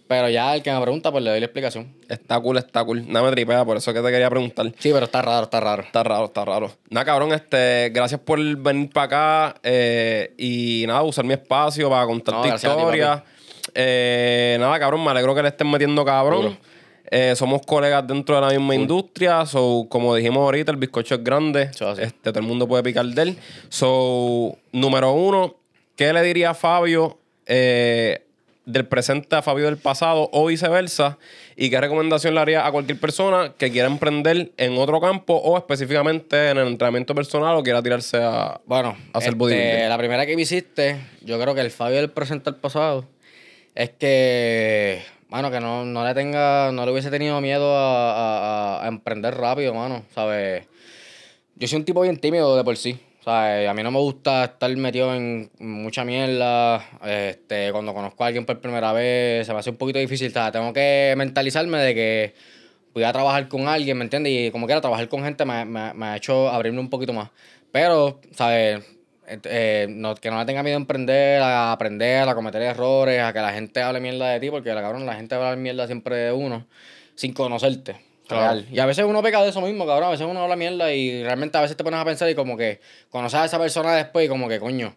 Pero ya el que me pregunta, pues le doy la explicación. Está cool, está cool. Nada me tripea, por eso que te quería preguntar. Sí, pero está raro, está raro. Está raro, está raro. Nada, cabrón, este, gracias por venir para acá eh, y nada, usar mi espacio para contar No, tu historia. Eh, nada, cabrón, me alegro que le estén metiendo cabrón. Eh, somos colegas dentro de la misma industria. So, como dijimos ahorita, el bizcocho es grande. Este, todo el mundo puede picar de él. So, número uno, ¿qué le diría a Fabio eh, del presente a Fabio del pasado o viceversa? ¿Y qué recomendación le haría a cualquier persona que quiera emprender en otro campo o específicamente en el entrenamiento personal o quiera tirarse a... Bueno, Hacer este, bodybuilding. la primera que me hiciste, yo creo que el Fabio del presente al pasado, es que, mano, que no, no le tenga, no le hubiese tenido miedo a, a- a- emprender rápido, mano, ¿sabes? Yo soy un tipo bien tímido de por sí, ¿sabes? A mí no me gusta estar metido en mucha mierda, este, cuando conozco a alguien por primera vez, se me hace un poquito difícil, ¿sabes? Tengo que mentalizarme de que voy a trabajar con alguien, ¿me entiendes? Y como quiera, trabajar con gente me, me- me ha hecho abrirme un poquito más. Pero, ¿sabes? Eh, no- que no le tenga miedo a emprender, a aprender, a cometer errores, a que la gente hable mierda de ti, porque la cabrón, la gente habla mierda siempre de uno, sin conocerte. Claro. Y a veces uno peca de eso mismo, cabrón. A veces uno habla mierda y realmente a veces te pones a pensar y como que conoces a esa persona después y como que, coño,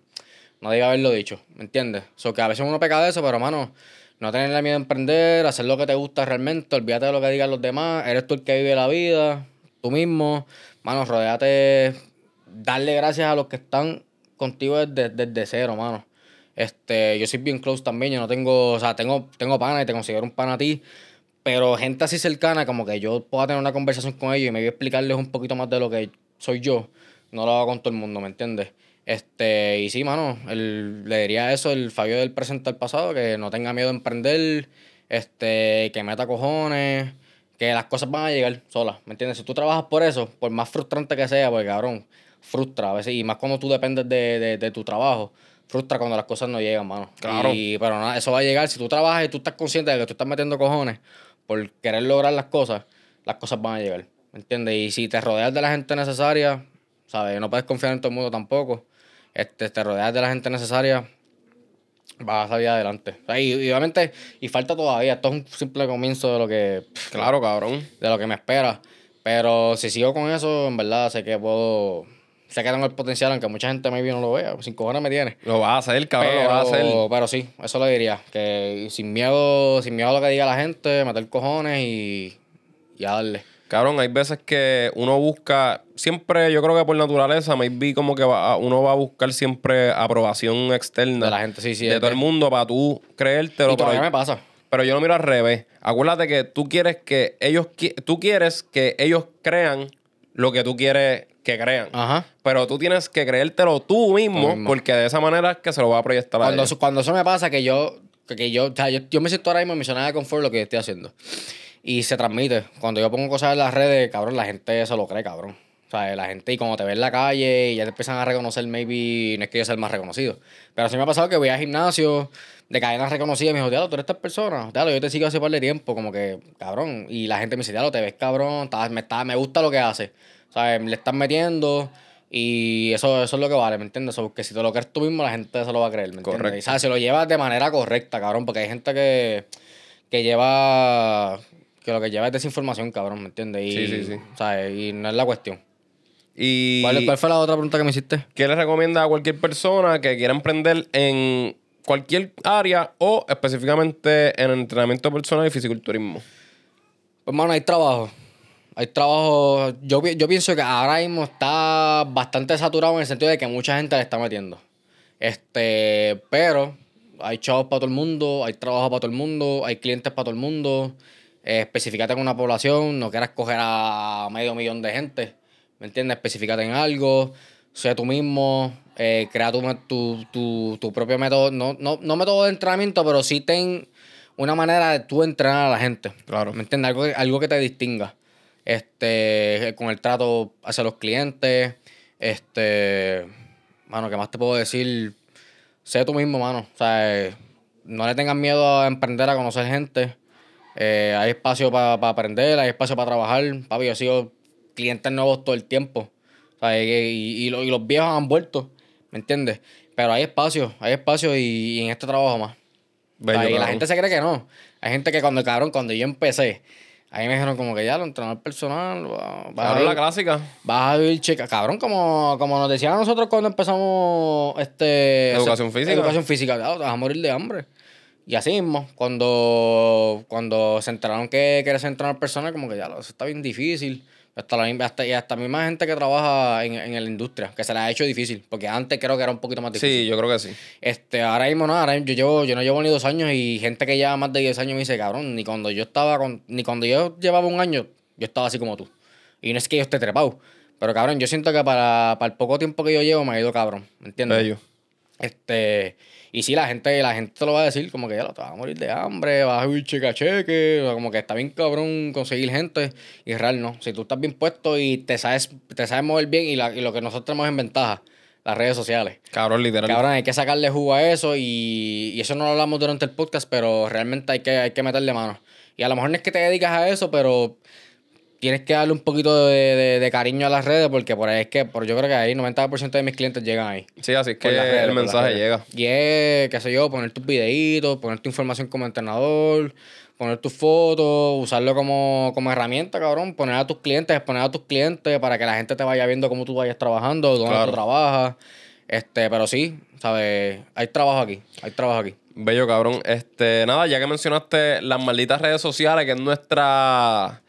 no debía haberlo dicho, ¿me entiendes? So que a veces uno peca de eso, pero, mano, no tenerle miedo a emprender, hacer lo que te gusta realmente, olvídate de lo que digan los demás, eres tú el que vive la vida, tú mismo, mano, rodeate, darle gracias a los que están contigo desde, desde cero, mano. Este, yo soy bien close también, yo no tengo, o sea, tengo, tengo pana y te considero un pana a ti, pero gente así cercana, como que yo pueda tener una conversación con ellos y me voy a explicarles un poquito más de lo que soy yo, no lo hago con todo el mundo, ¿me entiendes? Este, y sí, mano, el- le diría eso el Fabio del presente al pasado, que no tenga miedo a emprender, este, que meta cojones, que las cosas van a llegar solas, ¿me entiendes? Si tú trabajas por eso, por más frustrante que sea, porque cabrón, frustra a veces, y más cuando tú dependes de, de, de tu trabajo, frustra cuando las cosas no llegan, mano. Claro. Y, pero nada, eso va a llegar, si tú trabajas y tú estás consciente de que tú estás metiendo cojones por querer lograr las cosas, las cosas van a llegar, ¿me entiendes? Y si te rodeas de la gente necesaria, ¿sabes? No puedes confiar en todo el mundo tampoco. Este, te rodeas de la gente necesaria, vas a salir adelante. O sea, y, y obviamente, y falta todavía, esto es un simple comienzo de lo que, Claro, cabrón. de lo que me espera. Pero si sigo con eso, en verdad sé que puedo, que tengo el potencial, aunque mucha gente maybe no lo vea, sin cojones me tiene. Lo vas a hacer, cabrón, Pero, lo vas a hacer. pero sí, eso le diría. Que sin miedo, sin miedo a lo que diga la gente, meter cojones y, y a darle. Cabrón, hay veces que uno busca, siempre yo creo que por naturaleza, maybe como que va uno va a buscar siempre aprobación externa De la gente, sí, sí. de todo el mundo para tú creértelo. Y todavía pero, me pasa. pero yo lo miro al revés. Acuérdate que tú quieres que ellos, tú quieres que ellos crean lo que tú quieres que crean. Ajá. Pero tú tienes que creértelo tú mismo, porque de esa manera es que se lo va a proyectar a Cuando, ellos. eso- cuando eso me pasa, que yo, que, yo, o sea, yo, yo me siento ahora mismo en mi zona de confort lo que estoy haciendo. Y se transmite. Cuando yo pongo cosas en las redes, cabrón, la gente se lo cree, cabrón. O sea, la gente, y cuando te ve en la calle y ya te empiezan a reconocer, maybe, no es que yo sea el más reconocido. Pero sí me ha pasado que voy al gimnasio de cadenas reconocidas y me dijo, diablo, tú eres esta persona. Diablo, yo te sigo hace par de tiempo, como que, cabrón. Y la gente me dice, diablo, te ves cabrón, me, está, me gusta lo que haces. ¿Sabes? Le estás metiendo. Y eso, eso es lo que vale, ¿me entiendes? So, que si te lo crees tú mismo, la gente se lo va a creer, ¿me entiendes? Correcto. Y, ¿sabes? Se lo llevas de manera correcta, cabrón, porque hay gente que, que lleva... Que lo que lleva es desinformación, cabrón, ¿me entiendes? Y, Sí, sí, sí. ¿sabes? Y no es la cuestión. Y ¿Cuál, cuál fue la otra pregunta que me hiciste? ¿qué le recomienda a cualquier persona que quiera emprender en cualquier área o específicamente en entrenamiento personal y fisiculturismo? Pues, mano, hay trabajo. Hay trabajo. Yo, yo pienso que ahora mismo está bastante saturado en el sentido de que mucha gente le está metiendo. Este, pero hay chavos para todo el mundo, hay trabajo para todo el mundo, hay clientes para todo el mundo. Eh, especificate en una población, no quieras coger a medio millón de gente. ¿Me entiendes? Especificate en algo, sé tú mismo, eh, crea tu, tu, tu, tu propio método. No, no, no método de entrenamiento, pero sí ten una manera de tú entrenar a la gente. Claro. ¿Me entiendes? Algo, algo que te distinga. Este, con el trato hacia los clientes. Este, mano, ¿qué más te puedo decir? Sé tú mismo, mano. O sea, no le tengas miedo a emprender, a conocer gente. Eh, hay espacio para aprender, hay espacio para trabajar. Papi, yo sigo clientes nuevos todo el tiempo. O sea, y, y- y lo- y los viejos han vuelto, ¿me entiendes? Pero hay espacio, hay espacio y, y en este trabajo más. Bello, y la gente se cree que no. Hay gente que cuando, cabrón, cuando yo empecé, ahí me dijeron como que ya, lo entrenador personal, va- vas, a la clásica. vas a vivir checa. Cabrón, como, como nos decían nosotros cuando empezamos este, Educación física. Educación física, te vas a morir de hambre. Y así mismo, cuando, cuando se enteraron que querías entrenar personal, como que ya, eso está bien difícil. Hasta la, misma- hasta, y hasta misma gente que trabaja en, en la industria, que se la ha hecho difícil, porque antes creo que era un poquito más difícil. Sí, yo creo que sí. Este, ahora mismo no, ahora yo llevo, yo no llevo ni dos años y gente que lleva más de 10 años me dice, cabrón, ni cuando yo estaba con, ni cuando yo llevaba un año, yo estaba así como tú. Y no es que yo esté trepado. Pero cabrón, yo siento que para, para el poco tiempo que yo llevo me ha ido cabrón. ¿Me entiendes? Bello. Este, y sí, la gente, la gente te lo va a decir, como que ya te vas a morir de hambre, vas a vivir cheque a cheque, como que está bien cabrón conseguir gente, y real no. Si tú estás bien puesto y te sabes, te sabes mover bien, y, la- y lo que nosotros tenemos en ventaja, las redes sociales. Cabrón, literal. Cabrón, hay que sacarle jugo a eso y, y eso no lo hablamos durante el podcast, pero realmente hay que, hay que meterle mano. Y a lo mejor no es que te dedicas a eso, pero tienes que darle un poquito de, de- de cariño a las redes porque por ahí es que, por, yo creo que ahí 90% de mis clientes llegan ahí. Sí, así es que redes, el mensaje llega. Y es, qué sé yo, poner tus videitos, poner tu información como entrenador, poner tus fotos, usarlo como, como herramienta, cabrón. Poner a tus clientes, exponer a tus clientes para que la gente te vaya viendo cómo tú vayas trabajando, dónde Claro. tú trabajas. Este, pero sí, ¿sabes? Hay trabajo aquí, hay trabajo aquí. Bello, cabrón. Este, nada, ya que mencionaste las malditas redes sociales, que es nuestra.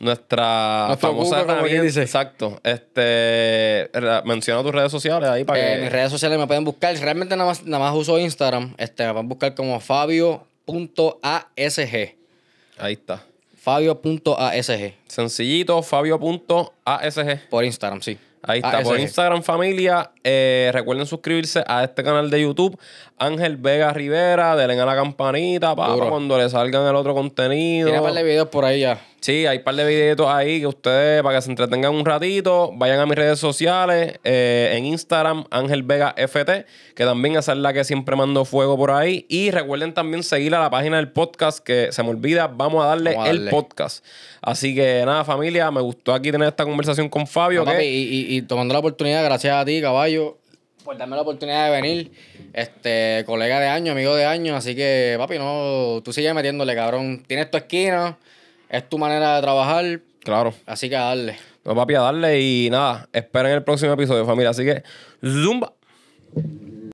Nuestra Nuestro famosa Google, herramienta. dice. Exacto. Este. Menciona tus redes sociales ahí para Eh, que. mis redes sociales me pueden buscar. Realmente nada más, nada más uso Instagram. Este, me pueden buscar como fabio.asg. Ahí está. Fabio.asg. Sencillito, fabio.asg. Por Instagram, sí. Ahí está, por. Instagram familia. Eh, recuerden suscribirse a este canal de YouTube. Ángel Vega Rivera, denle a la campanita, para cuando le salgan el otro contenido. Tiene un par de videos por ahí ya. Sí, hay un par de videitos ahí que ustedes, para que se entretengan un ratito, vayan a mis redes sociales, eh, en Instagram, Ángel Vega FT, que también esa es la que siempre mando fuego por ahí. Y recuerden también seguir a la página del podcast, que se me olvida, vamos a darle, Vamos a el podcast. Así que nada, familia, me gustó aquí tener esta conversación con Fabio. No, que- papi, y, y- y tomando la oportunidad, gracias a ti, caballo, por darme la oportunidad de venir. Este, colega de año, amigo de año. Así que, papi, no, tú sigues metiéndole, cabrón. Tienes tu esquina, es tu manera de trabajar. Claro. Así que a darle. No, papi, a darle y nada, esperen el próximo episodio, familia. Así que, zumba.